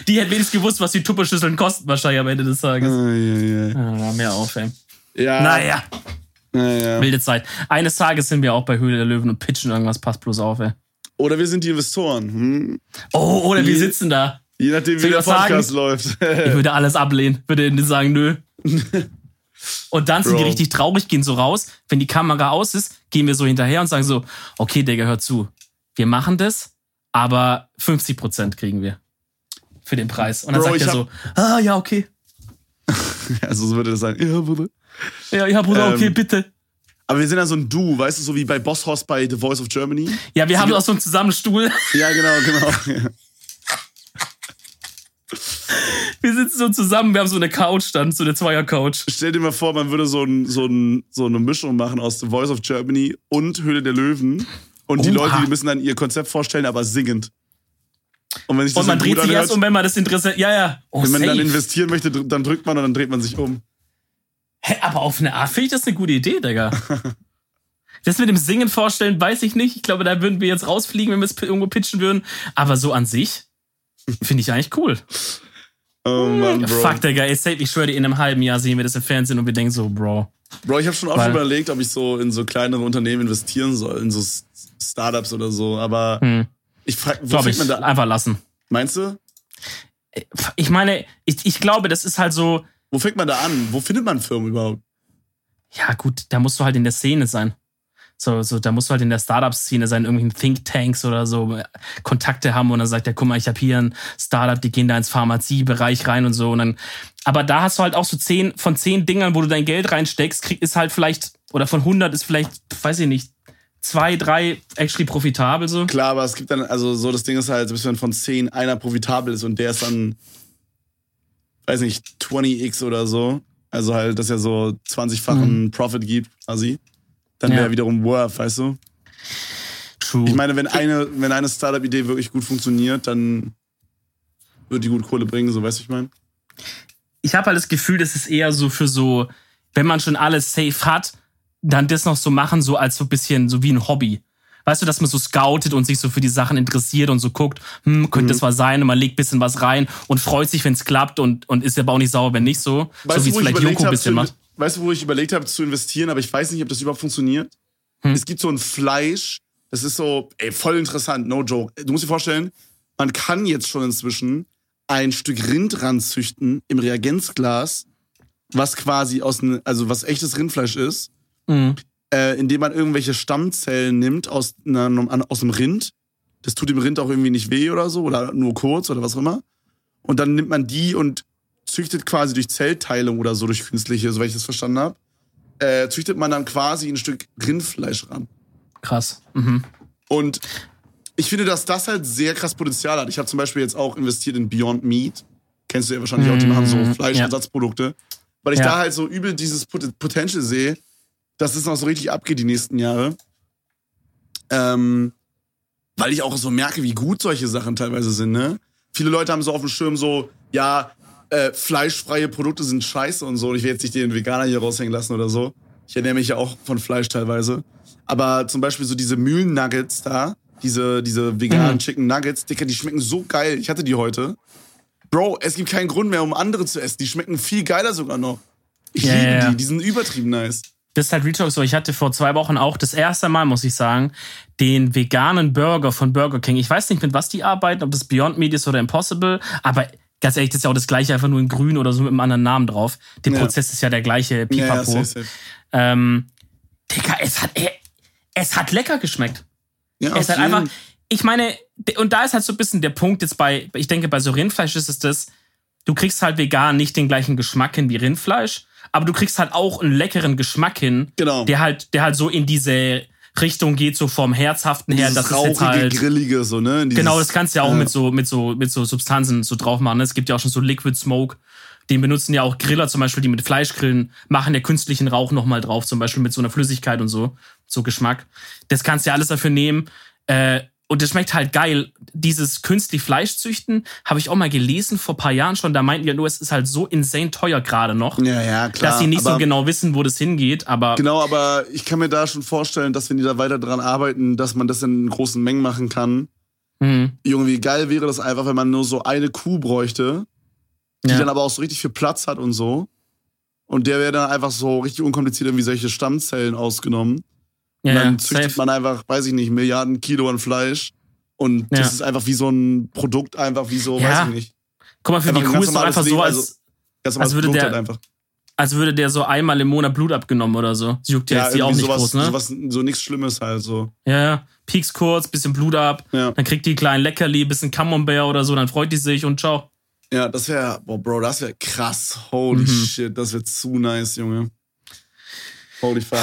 Die hätte wenigstens gewusst, was die Tupperschüsseln kosten, wahrscheinlich am Ende des Tages. Ah, ja, ja. ja mehr auf, ey. Ja. Naja. naja. Wilde Zeit. Eines Tages sind wir auch bei Höhle der Löwen und pitchen irgendwas, passt bloß auf, ey. Oder wir sind die Investoren. Hm? Oh, oder wir sitzen da. Je nachdem, wie der Podcast sagen? läuft. ich würde alles ablehnen. Würde sagen, nö. Und dann sind Bro. die richtig traurig, gehen so raus. Wenn die Kamera aus ist, gehen wir so hinterher und sagen so, okay, Digga, hör zu. Wir machen das, aber 50% kriegen wir. Für den Preis. Und dann Bro, sagt er so, ah, ja, okay. also so würde das sein. Ja, Bruder. Ja, ja, Bruder, okay, ähm, bitte. Aber wir sind ja so ein Du, weißt du, so wie bei Boss Hoss bei The Voice of Germany. Ja, wir haben auch so einen Zusammenstuhl. Ja, genau, genau. Wir sitzen so zusammen, wir haben so eine Couch dann, so eine Zweier-Couch. Stell dir mal vor, man würde so, ein, so, ein, so eine Mischung machen aus The Voice of Germany und Höhle der Löwen. Und die Oha. Leute, die müssen dann ihr Konzept vorstellen, aber singend. Und, wenn ich das und man dreht sich erst um, wenn man das Interesse. Ja, ja. Oh, wenn man safe. dann investieren möchte, dann drückt man und dann dreht man sich um. Hä, aber auf eine Art finde ich das eine gute Idee, Digga. das mit dem Singen vorstellen, weiß ich nicht. Ich glaube, da würden wir jetzt rausfliegen, wenn wir es irgendwo pitchen würden. Aber so an sich finde ich eigentlich cool. Oh Mann, Bro. Fuck, Digga, ich schwöre dir, in einem halben Jahr sehen wir das im Fernsehen und wir denken so, Bro. Bro, ich habe schon oft Weil, überlegt, ob ich so in so kleinere Unternehmen investieren soll, in so Startups oder so, aber hm. ich frage, wo Glaub ich, man da? Einfach lassen. Meinst du? Ich meine, ich, ich glaube, das ist halt so, wo fängt man da an? Wo findet man Firmen überhaupt? Ja, gut, da musst du halt in der Szene sein. So, so, da musst du halt in der Startup-Szene sein, irgendwelchen Thinktanks oder so, Kontakte haben und dann sagt er, guck mal, ich habe hier ein Startup, die gehen da ins Pharmaziebereich rein und so. Und dann, aber da hast du halt auch so zehn von zehn Dingern, wo du dein Geld reinsteckst, krieg, ist halt vielleicht, oder von 100 ist vielleicht, weiß ich nicht, zwei, drei actually profitabel so. Klar, aber es gibt dann, also so das Ding ist halt, bis wenn von zehn einer profitabel ist und der ist dann weiß nicht, 20x oder so, also halt, dass er so 20-fachen mhm. Profit gibt, quasi, dann wäre ja. wiederum worth, weißt du? True. Ich meine, wenn eine, wenn eine Startup-Idee wirklich gut funktioniert, dann wird die gut Kohle bringen, so weißt du, ich meine? Ich habe halt das Gefühl, das ist eher so für so, wenn man schon alles safe hat, dann das noch so machen, so als so ein bisschen, so wie ein Hobby weißt du, dass man so scoutet und sich so für die Sachen interessiert und so guckt, hm, könnte mhm. das was sein und man legt bisschen was rein und freut sich, wenn es klappt und, und ist aber auch nicht sauer, wenn nicht so. Weißt so wie es vielleicht Joko ein bisschen macht. Weißt du, wo ich überlegt habe zu investieren, aber ich weiß nicht, ob das überhaupt funktioniert? Hm. Es gibt so ein Fleisch, das ist so, ey, voll interessant, no joke. Du musst dir vorstellen, man kann jetzt schon inzwischen ein Stück Rind ranzüchten im Reagenzglas, was quasi aus, also was echtes Rindfleisch ist. Mhm äh, indem man irgendwelche Stammzellen nimmt aus, einer, aus dem Rind. Das tut dem Rind auch irgendwie nicht weh oder so oder nur kurz oder was auch immer. Und dann nimmt man die und züchtet quasi durch Zellteilung oder so, durch künstliche, soweit ich das verstanden habe, äh, züchtet man dann quasi ein Stück Rindfleisch ran. Krass. Mhm. Und ich finde, dass das halt sehr krass Potenzial hat. Ich habe zum Beispiel jetzt auch investiert in Beyond Meat. Kennst du ja wahrscheinlich auch, die machen so Fleischersatzprodukte. Weil ich Ja. da halt so übel dieses Pot Potential sehe, dass es noch so richtig abgeht die nächsten Jahre. Ähm, weil ich auch so merke, wie gut solche Sachen teilweise sind, ne? Viele Leute haben so auf dem Schirm so, ja, äh, fleischfreie Produkte sind scheiße und so. Und ich will jetzt nicht den Veganer hier raushängen lassen oder so. Ich ernähre mich ja auch von Fleisch teilweise. Aber zum Beispiel so diese Mühlen-Nuggets da, diese, diese veganen Mhm. Chicken Nuggets, Dicker, die schmecken so geil. Ich hatte die heute. Bro, es gibt keinen Grund mehr, um andere zu essen. Die schmecken viel geiler sogar noch. Ich Ja, liebe die, die sind übertrieben nice. Das ist halt Retalk so. Ich hatte vor zwei Wochen auch das erste Mal, muss ich sagen, den veganen Burger von Burger King. Ich weiß nicht, mit was die arbeiten, ob das Beyond Meat ist oder Impossible, aber ganz ehrlich, das ist ja auch das gleiche, einfach nur in grün oder so mit einem anderen Namen drauf. Der Ja. Prozess ist ja der gleiche, Ja, ja, pipapo. safe, safe. ähm, Digga, es hat, äh, es hat lecker geschmeckt. Ja, Es hat einfach, ich meine, und da ist halt so ein bisschen der Punkt jetzt bei, ich denke, bei so Rindfleisch ist es das, du kriegst halt vegan nicht den gleichen Geschmack hin wie Rindfleisch, aber du kriegst halt auch einen leckeren Geschmack hin, Genau. der halt, der halt so in diese Richtung geht, so vom Herzhaften her. Dieses das ist rauchige, halt, grillige, so, ne? Dieses, Genau, das kannst du ja auch ja. mit so, mit so, mit so Substanzen so drauf machen. ne? Es gibt ja auch schon so Liquid Smoke. Den benutzen ja auch Griller zum Beispiel, die mit Fleisch grillen, machen ja künstlichen Rauch nochmal drauf, zum Beispiel mit so einer Flüssigkeit und so, so Geschmack. Das kannst du ja alles dafür nehmen. Äh, und das schmeckt halt geil. Dieses künstlich Fleisch züchten, habe ich auch mal gelesen vor paar Jahren schon. Da meinten ja nur, es ist halt so insane teuer gerade noch, Ja, ja, klar. dass sie nicht so genau wissen, wo das hingeht. Aber Genau, aber ich kann mir da schon vorstellen, dass wenn die da weiter dran arbeiten, dass man das in großen Mengen machen kann. Mhm. Junge, wie geil wäre das einfach, wenn man nur so eine Kuh bräuchte, die Ja. dann aber auch so richtig viel Platz hat und so. Und der wäre dann einfach so richtig unkompliziert irgendwie solche Stammzellen ausgenommen. Ja, und dann züchtet safe. man einfach, weiß ich nicht, Milliarden Kilo an Fleisch. Und das Ja. ist einfach wie so ein Produkt, einfach wie so, Ja. weiß ich nicht. Guck mal, für einfach die Kuh ist normales einfach so, Leben, als, also- normales würde der- halt als würde der so einmal im Monat Blut abgenommen oder so. Sie juckt ja, jetzt die auch nicht sowas, groß, ne? sowas, so nichts Schlimmes halt so. Ja, ja. Pieks kurz, bisschen Blut ab, Ja. dann kriegt die kleinen Leckerli, bisschen Camembert oder so, dann freut die sich und ciao. Ja, das wäre, boah, Bro, das wäre krass. Holy Mhm. shit, das wäre zu nice, Junge. Holy fuck.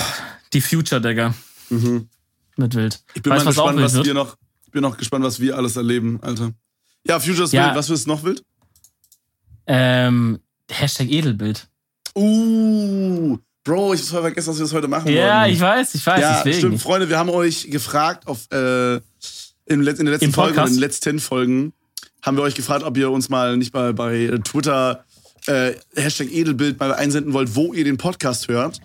Die Future, Digga. Mhm. Mit wild. Ich bin weißt mal was gespannt, was wird? wir noch, ich bin noch gespannt, was wir alles erleben, Alter. Ja, Future ist Ja. wild. Was ist noch wild? Ähm, Hashtag Edelbild. Uh, Bro, ich hab voll vergessen, dass wir das heute machen Ja, wollten. ich weiß, ich weiß, Ja, deswegen. stimmt, Freunde, wir haben euch gefragt auf, äh, in, in der letzten Folge, in den letzten Folgen, haben wir euch gefragt, ob ihr uns mal nicht mal bei Twitter äh, Hashtag Edelbild mal einsenden wollt, wo ihr den Podcast hört.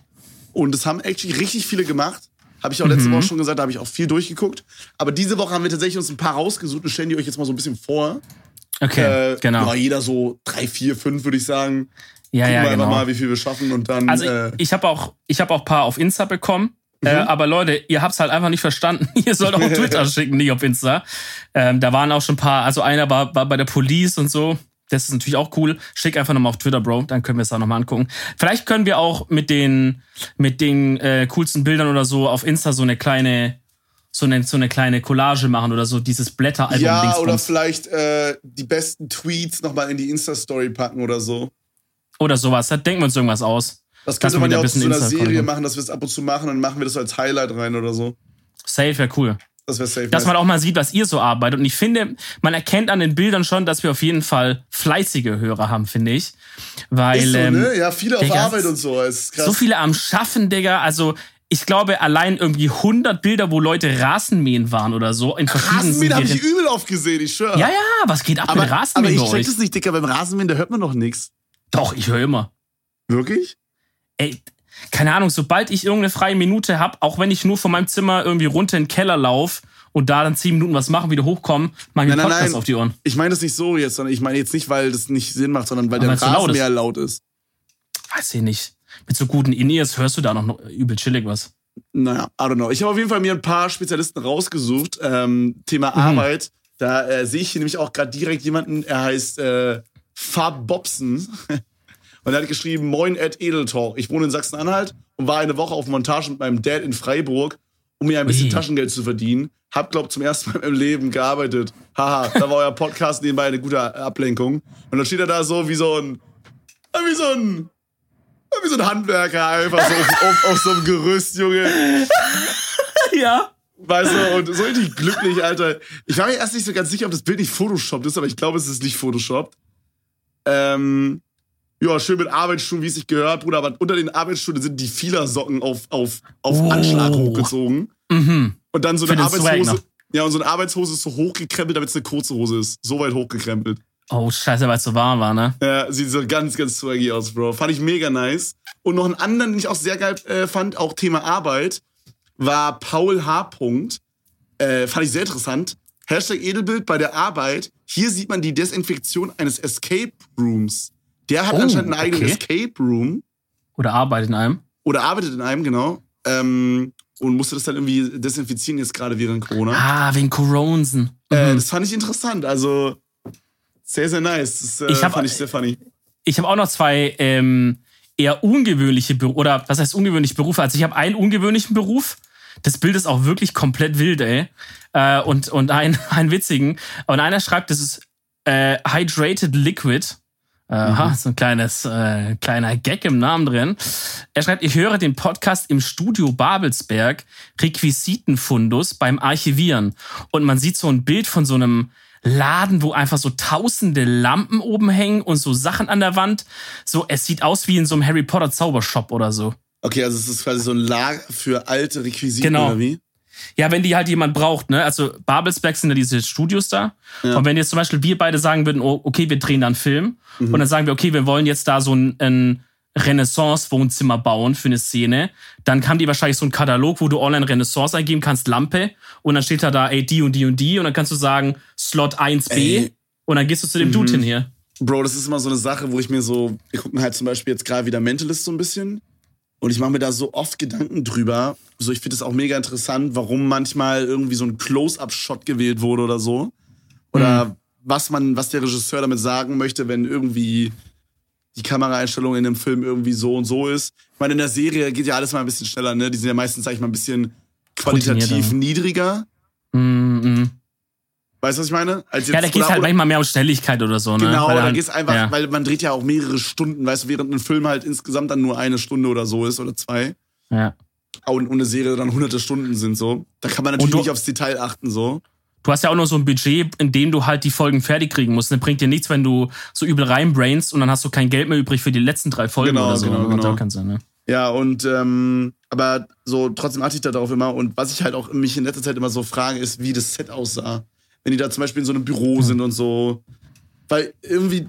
Und das haben actually richtig viele gemacht. Habe ich auch Mhm. letzte Woche schon gesagt, da habe ich auch viel durchgeguckt. Aber diese Woche haben wir tatsächlich uns ein paar rausgesucht und stellen die euch jetzt mal so ein bisschen vor. Okay, Äh, genau. Ja, jeder so drei, vier, fünf, würde ich sagen. Ja, Gucken ja, wir genau. einfach mal, wie viel wir schaffen und dann. Also äh, ich, habe auch, ich habe auch paar auf Insta bekommen. Äh, Mhm. aber Leute, ihr habt's halt einfach nicht verstanden. ihr sollt auch auf Twitter schicken, nicht auf Insta. Ähm, da waren auch schon ein paar, also einer war, war bei der Police und so. Das ist natürlich auch cool. Schick einfach nochmal auf Twitter, Bro. Dann können wir es da nochmal angucken. Vielleicht können wir auch mit den, mit den äh, coolsten Bildern oder so auf Insta so eine kleine, so eine, so eine kleine Collage machen oder so dieses Blätteralbum ja, Dingsbums. oder vielleicht äh, die besten Tweets nochmal in die Insta-Story packen oder so. oder sowas. Da denken wir uns irgendwas aus. Das könnte man ja auch ein zu bisschen so einer Serie machen, dass wir es ab und zu machen dann machen wir das als Highlight rein oder so. Safe wäre cool. Das wäre safe. dass man auch mal sieht, was ihr so arbeitet. Und ich finde, man erkennt an den Bildern schon, dass wir auf jeden Fall fleißige Hörer haben, finde ich. Weil so, ähm, ne? Ja, viele auf Digga, Arbeit und so. Ist krass. so viele am Schaffen, Digga. Also ich glaube, allein irgendwie 100 Bilder, wo Leute Rasenmähen waren oder so. In Rasenmähen habe ich übel oft gesehen, ich schwöre. Ja, ja, was geht ab aber, mit aber Rasenmähen ich bei check das nicht, Dicker. Beim Rasenmähen, da hört man doch nichts. Doch, ich höre immer. Wirklich? Ey, keine Ahnung, sobald ich irgendeine freie Minute habe, auch wenn ich nur von meinem Zimmer irgendwie runter in den Keller laufe und da dann 10 Minuten was machen, wieder hochkommen, mach ich Nein, einen nein, Podcast nein. auf die Ohren. Ich meine das nicht so jetzt, sondern ich meine jetzt nicht, weil das nicht Sinn macht, sondern weil Aber der so laut Rasenmäher laut ist. Weiß ich nicht. Mit so guten In-Ears hörst du da noch, übel chillig was. Naja, I don't know. Ich habe auf jeden Fall mir ein paar Spezialisten rausgesucht. Ähm, Thema Arbeit. Da äh, sehe ich hier nämlich auch gerade direkt jemanden, er heißt äh, Fab Bobson. Und er hat geschrieben, Moin Ed Edeltalk. Ich wohne in Sachsen-Anhalt und war eine Woche auf Montage mit meinem Dad in Freiburg um mir ein bisschen Ui. Taschengeld zu verdienen. Hab, glaub, zum ersten Mal im Leben gearbeitet. Haha, da war euer Podcast nebenbei eine gute Ablenkung. Und dann steht er da so wie so ein, wie so ein, wie so ein Handwerker einfach so auf, auf, auf so einem Gerüst, Junge. Ja. Weißt du, und so richtig glücklich, Alter. Ich war mir erst nicht so ganz sicher, ob das Bild nicht Photoshop ist, aber ich glaube, es ist nicht Photoshop. Ähm, ja, schön mit Arbeitsstunden, wie es sich gehört, Bruder, aber unter den Arbeitsstunden sind die Fielersocken auf, auf, auf oh. Anschlag hochgezogen. Mhm. Und dann so eine Arbeitshose. Ja, und so eine Arbeitshose ist so hochgekrempelt, damit es eine kurze Hose ist. So weit hochgekrempelt. Oh, scheiße, weil es so warm war, ne? Ja, sieht so ganz, ganz swaggy aus, Bro. Fand ich mega nice. Und noch einen anderen, den ich auch sehr geil äh, fand, auch Thema Arbeit, war Paul H. Äh, fand ich sehr interessant. Hashtag Edelbild bei der Arbeit. Hier sieht man die Desinfektion eines Escape Rooms. Der hat oh, anscheinend einen eigenen okay. Escape Room. Oder arbeitet in einem. Oder arbeitet in einem, genau. Ähm, und musste das dann irgendwie desinfizieren jetzt gerade während Corona. Ah, wegen Coronsen. Äh, mhm. Äh, das fand ich interessant. Also sehr, sehr nice. Das äh, ich hab, fand ich sehr funny. Ich habe auch noch zwei ähm, eher ungewöhnliche Berufe, oder was heißt ungewöhnliche Berufe? Also ich habe einen ungewöhnlichen Beruf. Das Bild ist auch wirklich komplett wild, ey. Äh, und, und einen, einen witzigen. Und einer schreibt, das ist äh, Hydrated Liquid. Aha, mhm. so ein kleines, äh, kleiner Gag im Namen drin. Er schreibt, ich höre den Podcast im Studio Babelsberg, Requisitenfundus beim Archivieren. Und man sieht so ein Bild von so einem Laden, wo einfach so tausende Lampen oben hängen und so Sachen an der Wand. So, es sieht aus wie in so einem Harry Potter Zaubershop oder so. Okay, also es ist quasi so ein Lager für alte Requisiten genau. oder wie? Ja, wenn die halt jemand braucht, ne? Also Babelsberg sind ja diese Studios da. Ja. Und wenn jetzt zum Beispiel wir beide sagen würden, oh, okay, wir drehen da einen Film mhm. und dann sagen wir, okay, wir wollen jetzt da so ein, ein Renaissance-Wohnzimmer bauen für eine Szene, dann haben die wahrscheinlich so einen Katalog, wo du online Renaissance eingeben kannst, Lampe, und dann steht da da, ey, die und die und die, und dann kannst du sagen, Slot 1b, ey. und dann gehst du zu dem mhm. Dude hin hier. Bro, das ist immer so eine Sache, wo ich mir so, wir gucken halt zum Beispiel jetzt gerade wieder Mentalist so ein bisschen. Und ich mache mir da so oft Gedanken drüber. So, ich finde es auch mega interessant, warum manchmal irgendwie so ein Close-Up-Shot gewählt wurde oder so. Oder mhm. was man, was der Regisseur damit sagen möchte, wenn irgendwie die Kameraeinstellung in dem Film irgendwie so und so ist. Ich meine, in der Serie geht ja alles mal ein bisschen schneller, ne? Die sind ja meistens, sag ich mal, ein bisschen qualitativ niedriger. Mhm. Weißt du, was ich meine? Als jetzt, ja, da geht es halt manchmal mehr um Schnelligkeit oder so, ne? Genau, da geht es einfach, ja. weil man dreht ja auch mehrere Stunden, weißt du, während ein Film halt insgesamt dann nur eine Stunde oder so ist oder zwei. Ja. Und eine Serie dann hunderte Stunden sind so. Da kann man natürlich du, nicht aufs Detail achten, so. Du hast ja auch nur so ein Budget, in dem du halt die Folgen fertig kriegen musst. Das bringt dir nichts, wenn du so übel reinbrainst und dann hast du kein Geld mehr übrig für die letzten drei Folgen genau, oder so. Genau, genau. Auch Sinn, ne? Ja, und ähm, aber so trotzdem achte ich da darauf immer. Und was ich halt auch mich in letzter Zeit immer so frage, ist, wie das Set aussah wenn die da zum Beispiel in so einem Büro mhm. sind und so. Weil irgendwie,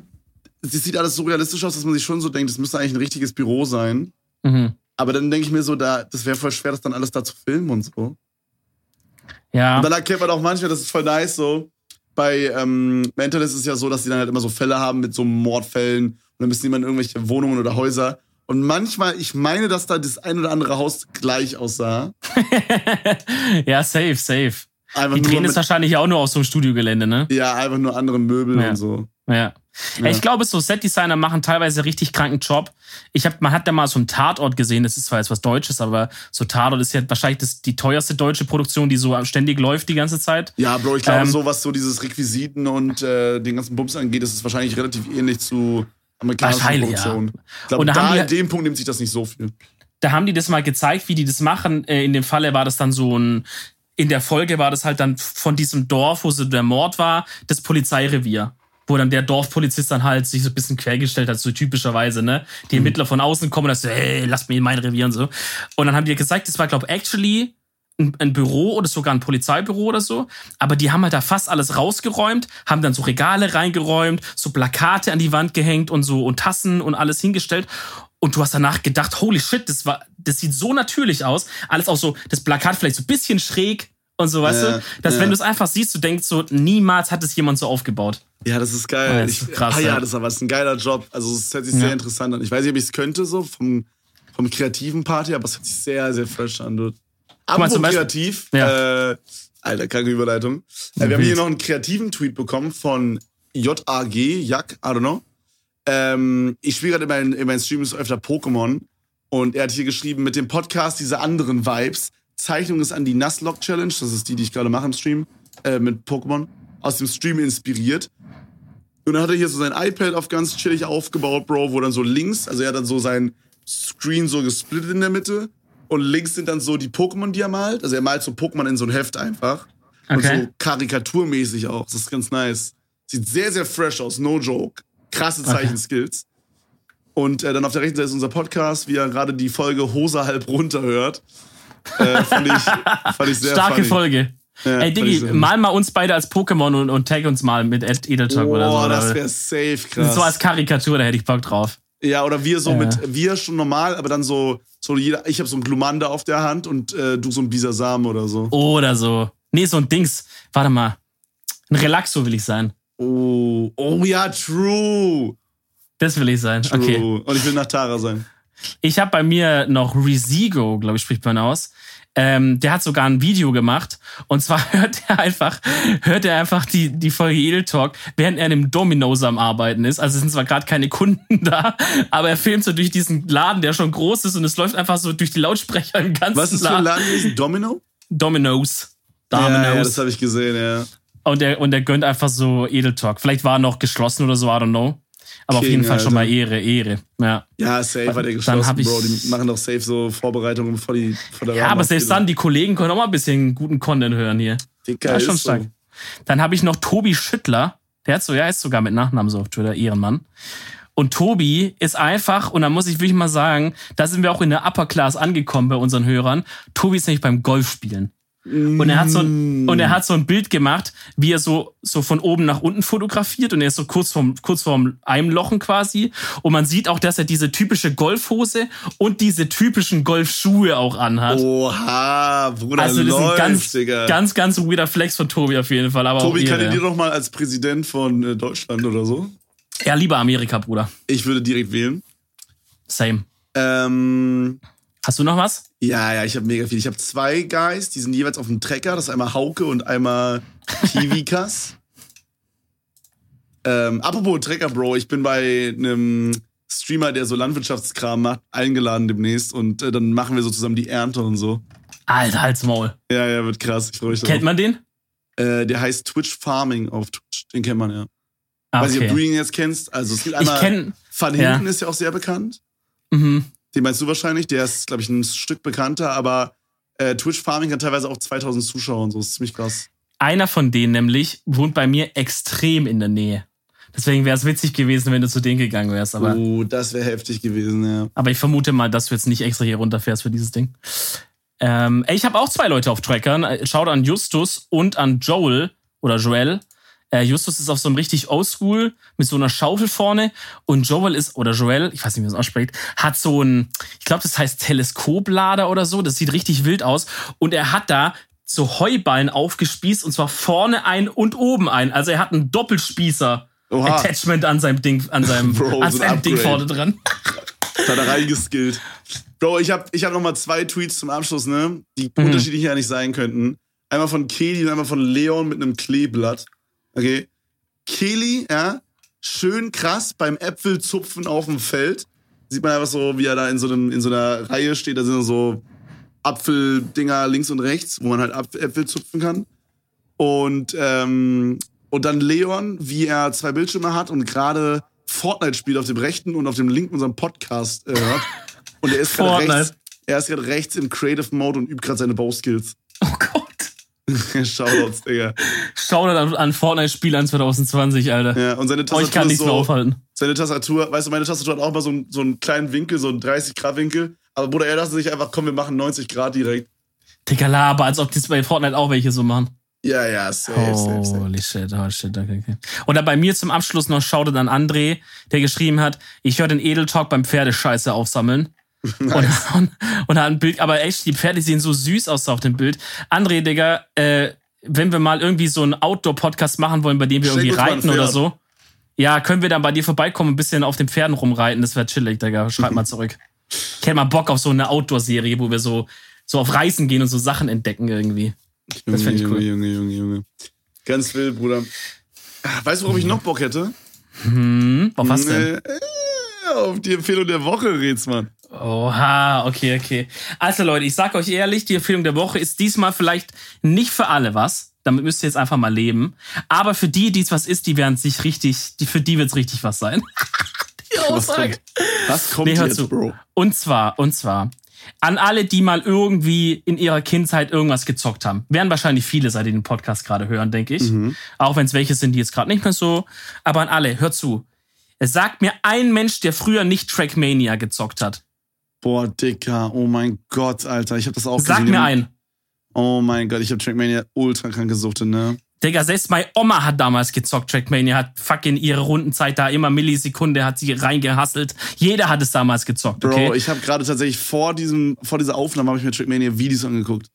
es sieht alles so realistisch aus, dass man sich schon so denkt, das müsste eigentlich ein richtiges Büro sein. Mhm. Aber dann denke ich mir so, da, das wäre voll schwer, das dann alles da zu filmen und so. Ja. Und dann erkennt man auch manchmal, das ist voll nice so. Bei ähm, Mental ist es ja so, dass die dann halt immer so Fälle haben mit so Mordfällen und dann müssen die mal in irgendwelche Wohnungen oder Häuser. Und manchmal, ich meine, dass da das ein oder andere Haus gleich aussah. ja, safe, safe. Einfach die drehen es wahrscheinlich auch nur auf so einem Studiogelände, ne? Ja, einfach nur andere Möbel ja. und so. Ja. ja. Ich glaube, so Setdesigner machen teilweise richtig kranken Job. Ich hab, man hat da mal so einen Tatort gesehen, das ist zwar jetzt was Deutsches, aber so Tatort ist ja wahrscheinlich das, die teuerste deutsche Produktion, die so ständig läuft die ganze Zeit. Ja, Bro, ich glaube, ähm, so was so dieses Requisiten und äh, den ganzen Bums angeht, ist es wahrscheinlich relativ ähnlich zu amerikanischen Produktionen. Ja. Ich glaube, da, in dem Punkt nimmt sich das nicht so viel da haben die das mal gezeigt, wie die das machen. Äh, in dem Falle war das dann so ein in der Folge war das halt dann von diesem Dorf, wo so der Mord war, das Polizeirevier. Wo dann der Dorfpolizist dann halt sich so ein bisschen quergestellt hat, so typischerweise, ne? Die mhm. Ermittler von außen kommen und dann so, hey, lass mich in mein Revier und so. Und dann haben die gesagt, das war, glaube actually ein, ein, Büro oder sogar ein Polizeibüro oder so. Aber die haben halt da fast alles rausgeräumt, haben dann so Regale reingeräumt, so Plakate an die Wand gehängt und so und Tassen und alles hingestellt. Und du hast danach gedacht, holy shit, das war, das sieht so natürlich aus. Alles auch so, das Plakat vielleicht so ein bisschen schräg und so, weißt ja, du? Dass ja. wenn du es einfach siehst, du denkst so, niemals hat es jemand so aufgebaut. Ja, das ist geil. Das ist krass. Ich, ah, ja, das ist aber ein geiler Job. Also es hört sich sehr interessant an. Ich weiß nicht, ob ich es könnte, so vom, vom kreativen Party, aber es hört sich sehr, sehr fresh an. Du. Apropos kreativ, ja. äh, alter, kranke Überleitung. Äh, wir haben hier noch einen kreativen Tweet bekommen von JAG, Jak, I don't know. Ähm, ich spiele gerade in meinen, in meinen Streams öfter Pokémon und er hat hier geschrieben, mit dem Podcast diese anderen Vibes Zeichnung ist an die Nuzlocke Challenge, das ist die, die ich gerade mache im Stream, äh, mit Pokémon, aus dem Stream inspiriert. Und dann hat er hier so sein iPad auf ganz chillig aufgebaut, Bro, wo dann so links, also er hat dann so sein Screen so gesplittet in der Mitte und links sind dann so die Pokémon, die er malt. Also er malt so Pokémon in so ein Heft einfach. Okay. Und so karikaturmäßig auch. Das ist ganz nice. Sieht sehr, sehr fresh aus, no joke. Krasse Zeichenskills. Und äh, dann auf der rechten Seite ist unser Podcast, wie er gerade die Folge Hose halb runter hört. Äh, fand, ich, fand ich sehr Starke funny. Folge. Ja, Ey, Diggi, mal mal uns beide als Pokémon und, und tag uns mal mit Edeltalk oh, oder so. Boah, das wäre safe krass. So als Karikatur, da hätte ich Bock drauf. Ja, oder wir so ja. mit, wir schon normal, aber dann so, so jeder, ich habe so ein Glumanda auf der Hand und äh, du so ein Bisasam oder so. Oder so. Nee, so ein Dings. Warte mal. Ein Relaxo will ich sein. Oh, oh ja, true. Das will ich sein. True. Okay. Und ich will nach Tara sein. Ich habe bei mir noch Resigo, glaube ich, spricht man aus. Ähm, der hat sogar ein Video gemacht. Und zwar hört er einfach, hört er einfach die, die Folge Edel Talk, während er in einem Domino's am Arbeiten ist. Also es sind zwar gerade keine Kunden da, aber er filmt so durch diesen Laden, der schon groß ist und es läuft einfach so durch die Lautsprecher im ganzen Was ist Laden. für ein Laden gewesen? Domino? Domino's. Domino's. Ja, ja das habe ich gesehen, ja. Und er, und er gönnt einfach so Edel Talk. Vielleicht war er noch geschlossen oder so, I don't know. Aber King, auf jeden Fall Alter. schon mal Ehre, Ehre. Ja, ja safe war der geschlossen, dann ich, Bro. Die machen doch safe so Vorbereitungen vor, die, vor der Ja, aber selbst dann, die Kollegen können auch mal ein bisschen guten Content hören hier. Dicker ja, schon ist stark. So. Dann habe ich noch Tobi Schüttler. Der hat so, ja, ist sogar mit Nachnamen so auf Twitter, Ehrenmann. Und Tobi ist einfach, und da muss ich wirklich mal sagen, da sind wir auch in der Upper Class angekommen bei unseren Hörern. Tobi ist nämlich beim Golfspielen. Und er hat so ein, und er hat so ein Bild gemacht, wie er so, so von oben nach unten fotografiert und er ist so kurz vorm, kurz vorm Eimlochen quasi. Und man sieht auch, dass er diese typische Golfhose und diese typischen Golfschuhe auch anhat. Oha, Bruder, Also, das ist ein ganz, Digga. ganz, ganz weirder Flex von Tobi auf jeden Fall. Aber Tobi, auch kann ich dir doch mal als Präsident von äh, Deutschland oder so? Ja, lieber Amerika, Bruder. Ich würde direkt wählen. Same. Ähm, Hast du noch was? Ja, ja, ich habe mega viel. Ich habe zwei Guys, die sind jeweils auf dem Trecker. Das ist einmal Hauke und einmal Kiwikas. ähm, apropos Trecker, Bro, ich bin bei einem Streamer, der so Landwirtschaftskram macht, eingeladen demnächst und äh, dann machen wir so zusammen die Ernte und so. Alter, halt's Maul. Ja, ja, wird krass. Ich freue mich drauf. Kennt man den? Äh, der heißt Twitch Farming auf Twitch. Den kennt man ja. Ah, Weiß nicht, ob du ihn jetzt kennst. Also es gibt einmal. Ich kenn, Van Hinten ja. ist ja auch sehr bekannt. Mhm. Den meinst du wahrscheinlich, der ist, glaube ich, ein Stück bekannter, aber äh, Twitch Farming hat teilweise auch 2000 Zuschauer und so, das ist ziemlich krass. Einer von denen nämlich wohnt bei mir extrem in der Nähe. Deswegen wäre es witzig gewesen, wenn du zu denen gegangen wärst. Aber, oh, das wäre heftig gewesen, ja. Aber ich vermute mal, dass du jetzt nicht extra hier runterfährst für dieses Ding. Ähm, ey, ich habe auch zwei Leute auf Trackern. Schaut an Justus und an Joel oder Joel. Äh, Justus ist auf so einem richtig Oldschool mit so einer Schaufel vorne und Joel ist, oder Joel, ich weiß nicht, wie man es ausspricht, hat so ein, ich glaube, das heißt Teleskoplader oder so. Das sieht richtig wild aus. Und er hat da so Heuballen aufgespießt und zwar vorne ein und oben ein. Also er hat einen Doppelspießer. Oha. Attachment an seinem Ding, an seinem, Bro, an seinem Ding vorne dran. Das hat er reingeskillt. Bro, ich habe ich hab noch mal zwei Tweets zum Abschluss, ne? Die mhm. unterschiedlich ja nicht sein könnten. Einmal von Kelly und einmal von Leon mit einem Kleeblatt. Okay. Kelly, ja, schön krass beim Äpfelzupfen auf dem Feld. Sieht man einfach so, wie er da in so, einem, in so einer Reihe steht. Da sind so Apfeldinger links und rechts, wo man halt Äpfel zupfen kann. Und, ähm, und dann Leon, wie er zwei Bildschirme hat und gerade Fortnite spielt auf dem rechten und auf dem linken unserem Podcast äh, hört. Und er ist gerade rechts, er ist gerade rechts im Creative Mode und übt gerade seine Bauskills. Oh Gott. Shoutouts, Digga. Shoutout an, an Fortnite-Spielern 2020, Alter. Ja, und seine Tastatur. Oh, ich kann nichts so, mehr aufhalten. Seine Tastatur, weißt du, meine Tastatur hat auch mal so, einen, so einen kleinen Winkel, so einen 30-Grad-Winkel. Aber Bruder, er dachte sich einfach, komm, wir machen 90 Grad direkt. Digga, laber, als ob die bei Fortnite auch welche so machen. Ja, ja, safe, safe, safe. Holy shit, holy shit, okay, okay. Und dann bei mir zum Abschluss noch Shoutout an André, der geschrieben hat, ich höre den Edeltalk beim Pferdescheiße aufsammeln. Nice. Und, und, und hat ein Bild, aber echt, die Pferde sehen so süß aus auf dem Bild. André, Digga, äh, wenn wir mal irgendwie so einen Outdoor-Podcast machen wollen, bei dem wir irgendwie reiten oder so, ja, können wir dann bei dir vorbeikommen, ein bisschen auf den Pferden rumreiten, das wäre chillig, Digga. Schreib mal zurück. Ich hätte mal Bock auf so eine Outdoor-Serie, wo wir so, so auf Reisen gehen und so Sachen entdecken irgendwie. Das fände ich cool. Junge, Junge, Junge. Ganz wild, Bruder. Weißt du, worauf ich noch Bock hätte? Hm, auf was denn? Äh, auf die Empfehlung der Woche, Rätsmann. Oha, okay, okay. Also Leute, ich sag euch ehrlich, die Empfehlung der Woche ist diesmal vielleicht nicht für alle was. Damit müsst ihr jetzt einfach mal leben. Aber für die, die es was ist, die werden sich richtig, die, für die wird's richtig was sein. die Aussage. Was kommt, was kommt nee, jetzt, zu. Bro? Und zwar, und zwar, an alle, die mal irgendwie in ihrer Kindheit irgendwas gezockt haben. Werden wahrscheinlich viele seit den Podcast gerade hören, denke ich. Mhm. Auch wenn es welche sind, die jetzt gerade nicht mehr so. Aber an alle, hört zu. Es sagt mir ein Mensch, der früher nicht Trackmania gezockt hat. Boah, Dicker, oh mein Gott, Alter, ich habe das auch Sag gesehen. mir ein. Oh mein Gott, ich habe Trackmania ultra krank gesucht, ne? Digga, selbst meine Oma hat damals gezockt, Trackmania, hat fucking ihre Rundenzeit da immer Millisekunde, hat sie reingehasselt. Jeder hat es damals gezockt, okay? Bro, ich habe gerade tatsächlich vor diesem, vor dieser Aufnahme habe ich mir Trackmania Videos angeguckt.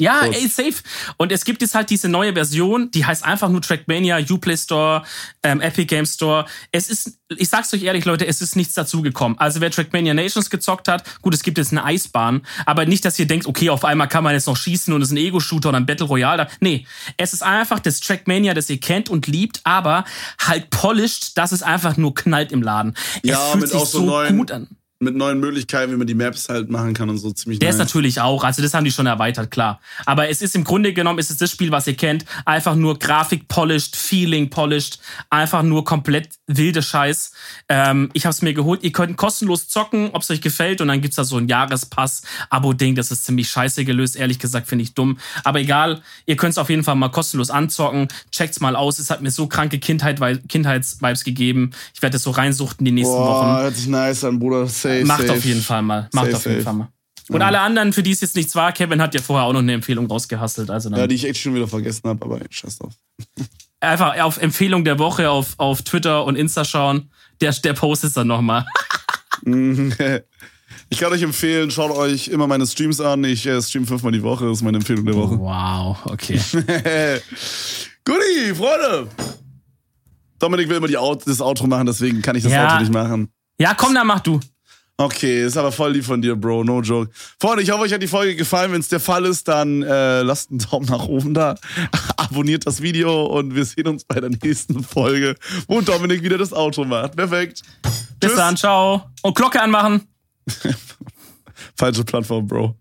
Ja, Kurz. ey, safe. Und es gibt jetzt halt diese neue Version, die heißt einfach nur Trackmania, Uplay Store, ähm, Epic Game Store. Es ist, ich sag's euch ehrlich, Leute, es ist nichts dazugekommen. Also wer Trackmania Nations gezockt hat, gut, es gibt jetzt eine Eisbahn, aber nicht, dass ihr denkt, okay, auf einmal kann man jetzt noch schießen und es ist ein Ego-Shooter oder ein Battle Royale. Da. Nee, es ist einfach das Trackmania, das ihr kennt und liebt, aber halt polished, dass es einfach nur knallt im Laden. Ja, es fühlt sich so, so gut an mit neuen Möglichkeiten, wie man die Maps halt machen kann und so ziemlich. Der nice. ist natürlich auch, also das haben die schon erweitert, klar. Aber es ist im Grunde genommen, ist es das Spiel, was ihr kennt, einfach nur Grafik polished, Feeling polished, einfach nur komplett wilde Scheiß. Ähm, ich habe es mir geholt. Ihr könnt kostenlos zocken, ob es euch gefällt und dann gibt's da so ein Jahrespass-Abo-Ding. Das ist ziemlich scheiße gelöst, ehrlich gesagt finde ich dumm. Aber egal, ihr könnt es auf jeden Fall mal kostenlos anzocken. Checkt's mal aus. Es hat mir so kranke Kindheit, Kindheitsvibes gegeben. Ich werde das so reinsuchten die nächsten Boah, Wochen. Hört sich nice an, Bruder. Safe, Macht safe. auf jeden Fall mal. Macht safe, auf jeden safe. Fall mal. Und ja. alle anderen, für die es jetzt nichts war, Kevin hat ja vorher auch noch eine Empfehlung rausgehastelt. Also ja, die ich echt schon wieder vergessen habe, aber scheiß drauf. Einfach auf Empfehlung der Woche auf, auf Twitter und Insta schauen. Der, der Post ist dann nochmal. ich kann euch empfehlen, schaut euch immer meine Streams an. Ich äh, stream fünfmal die Woche, das ist meine Empfehlung der Woche. Wow, okay. Guti, Freunde! Dominik will immer die Out das Outro machen, deswegen kann ich das ja. Outro nicht machen. Ja, komm, dann mach du. Okay, ist aber voll lieb von dir, Bro. No joke. Freunde, ich hoffe, euch hat die Folge gefallen. Wenn es der Fall ist, dann äh, lasst einen Daumen nach oben da. Abonniert das Video und wir sehen uns bei der nächsten Folge, wo Dominik wieder das Auto macht. Perfekt. Bis Tschüss. dann, ciao. Und Glocke anmachen. Falsche Plattform, Bro.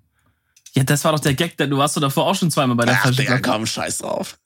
Ja, das war doch der Gag, denn du warst doch davor auch schon zweimal bei der Ach, falschen Digga, komm, scheiß drauf.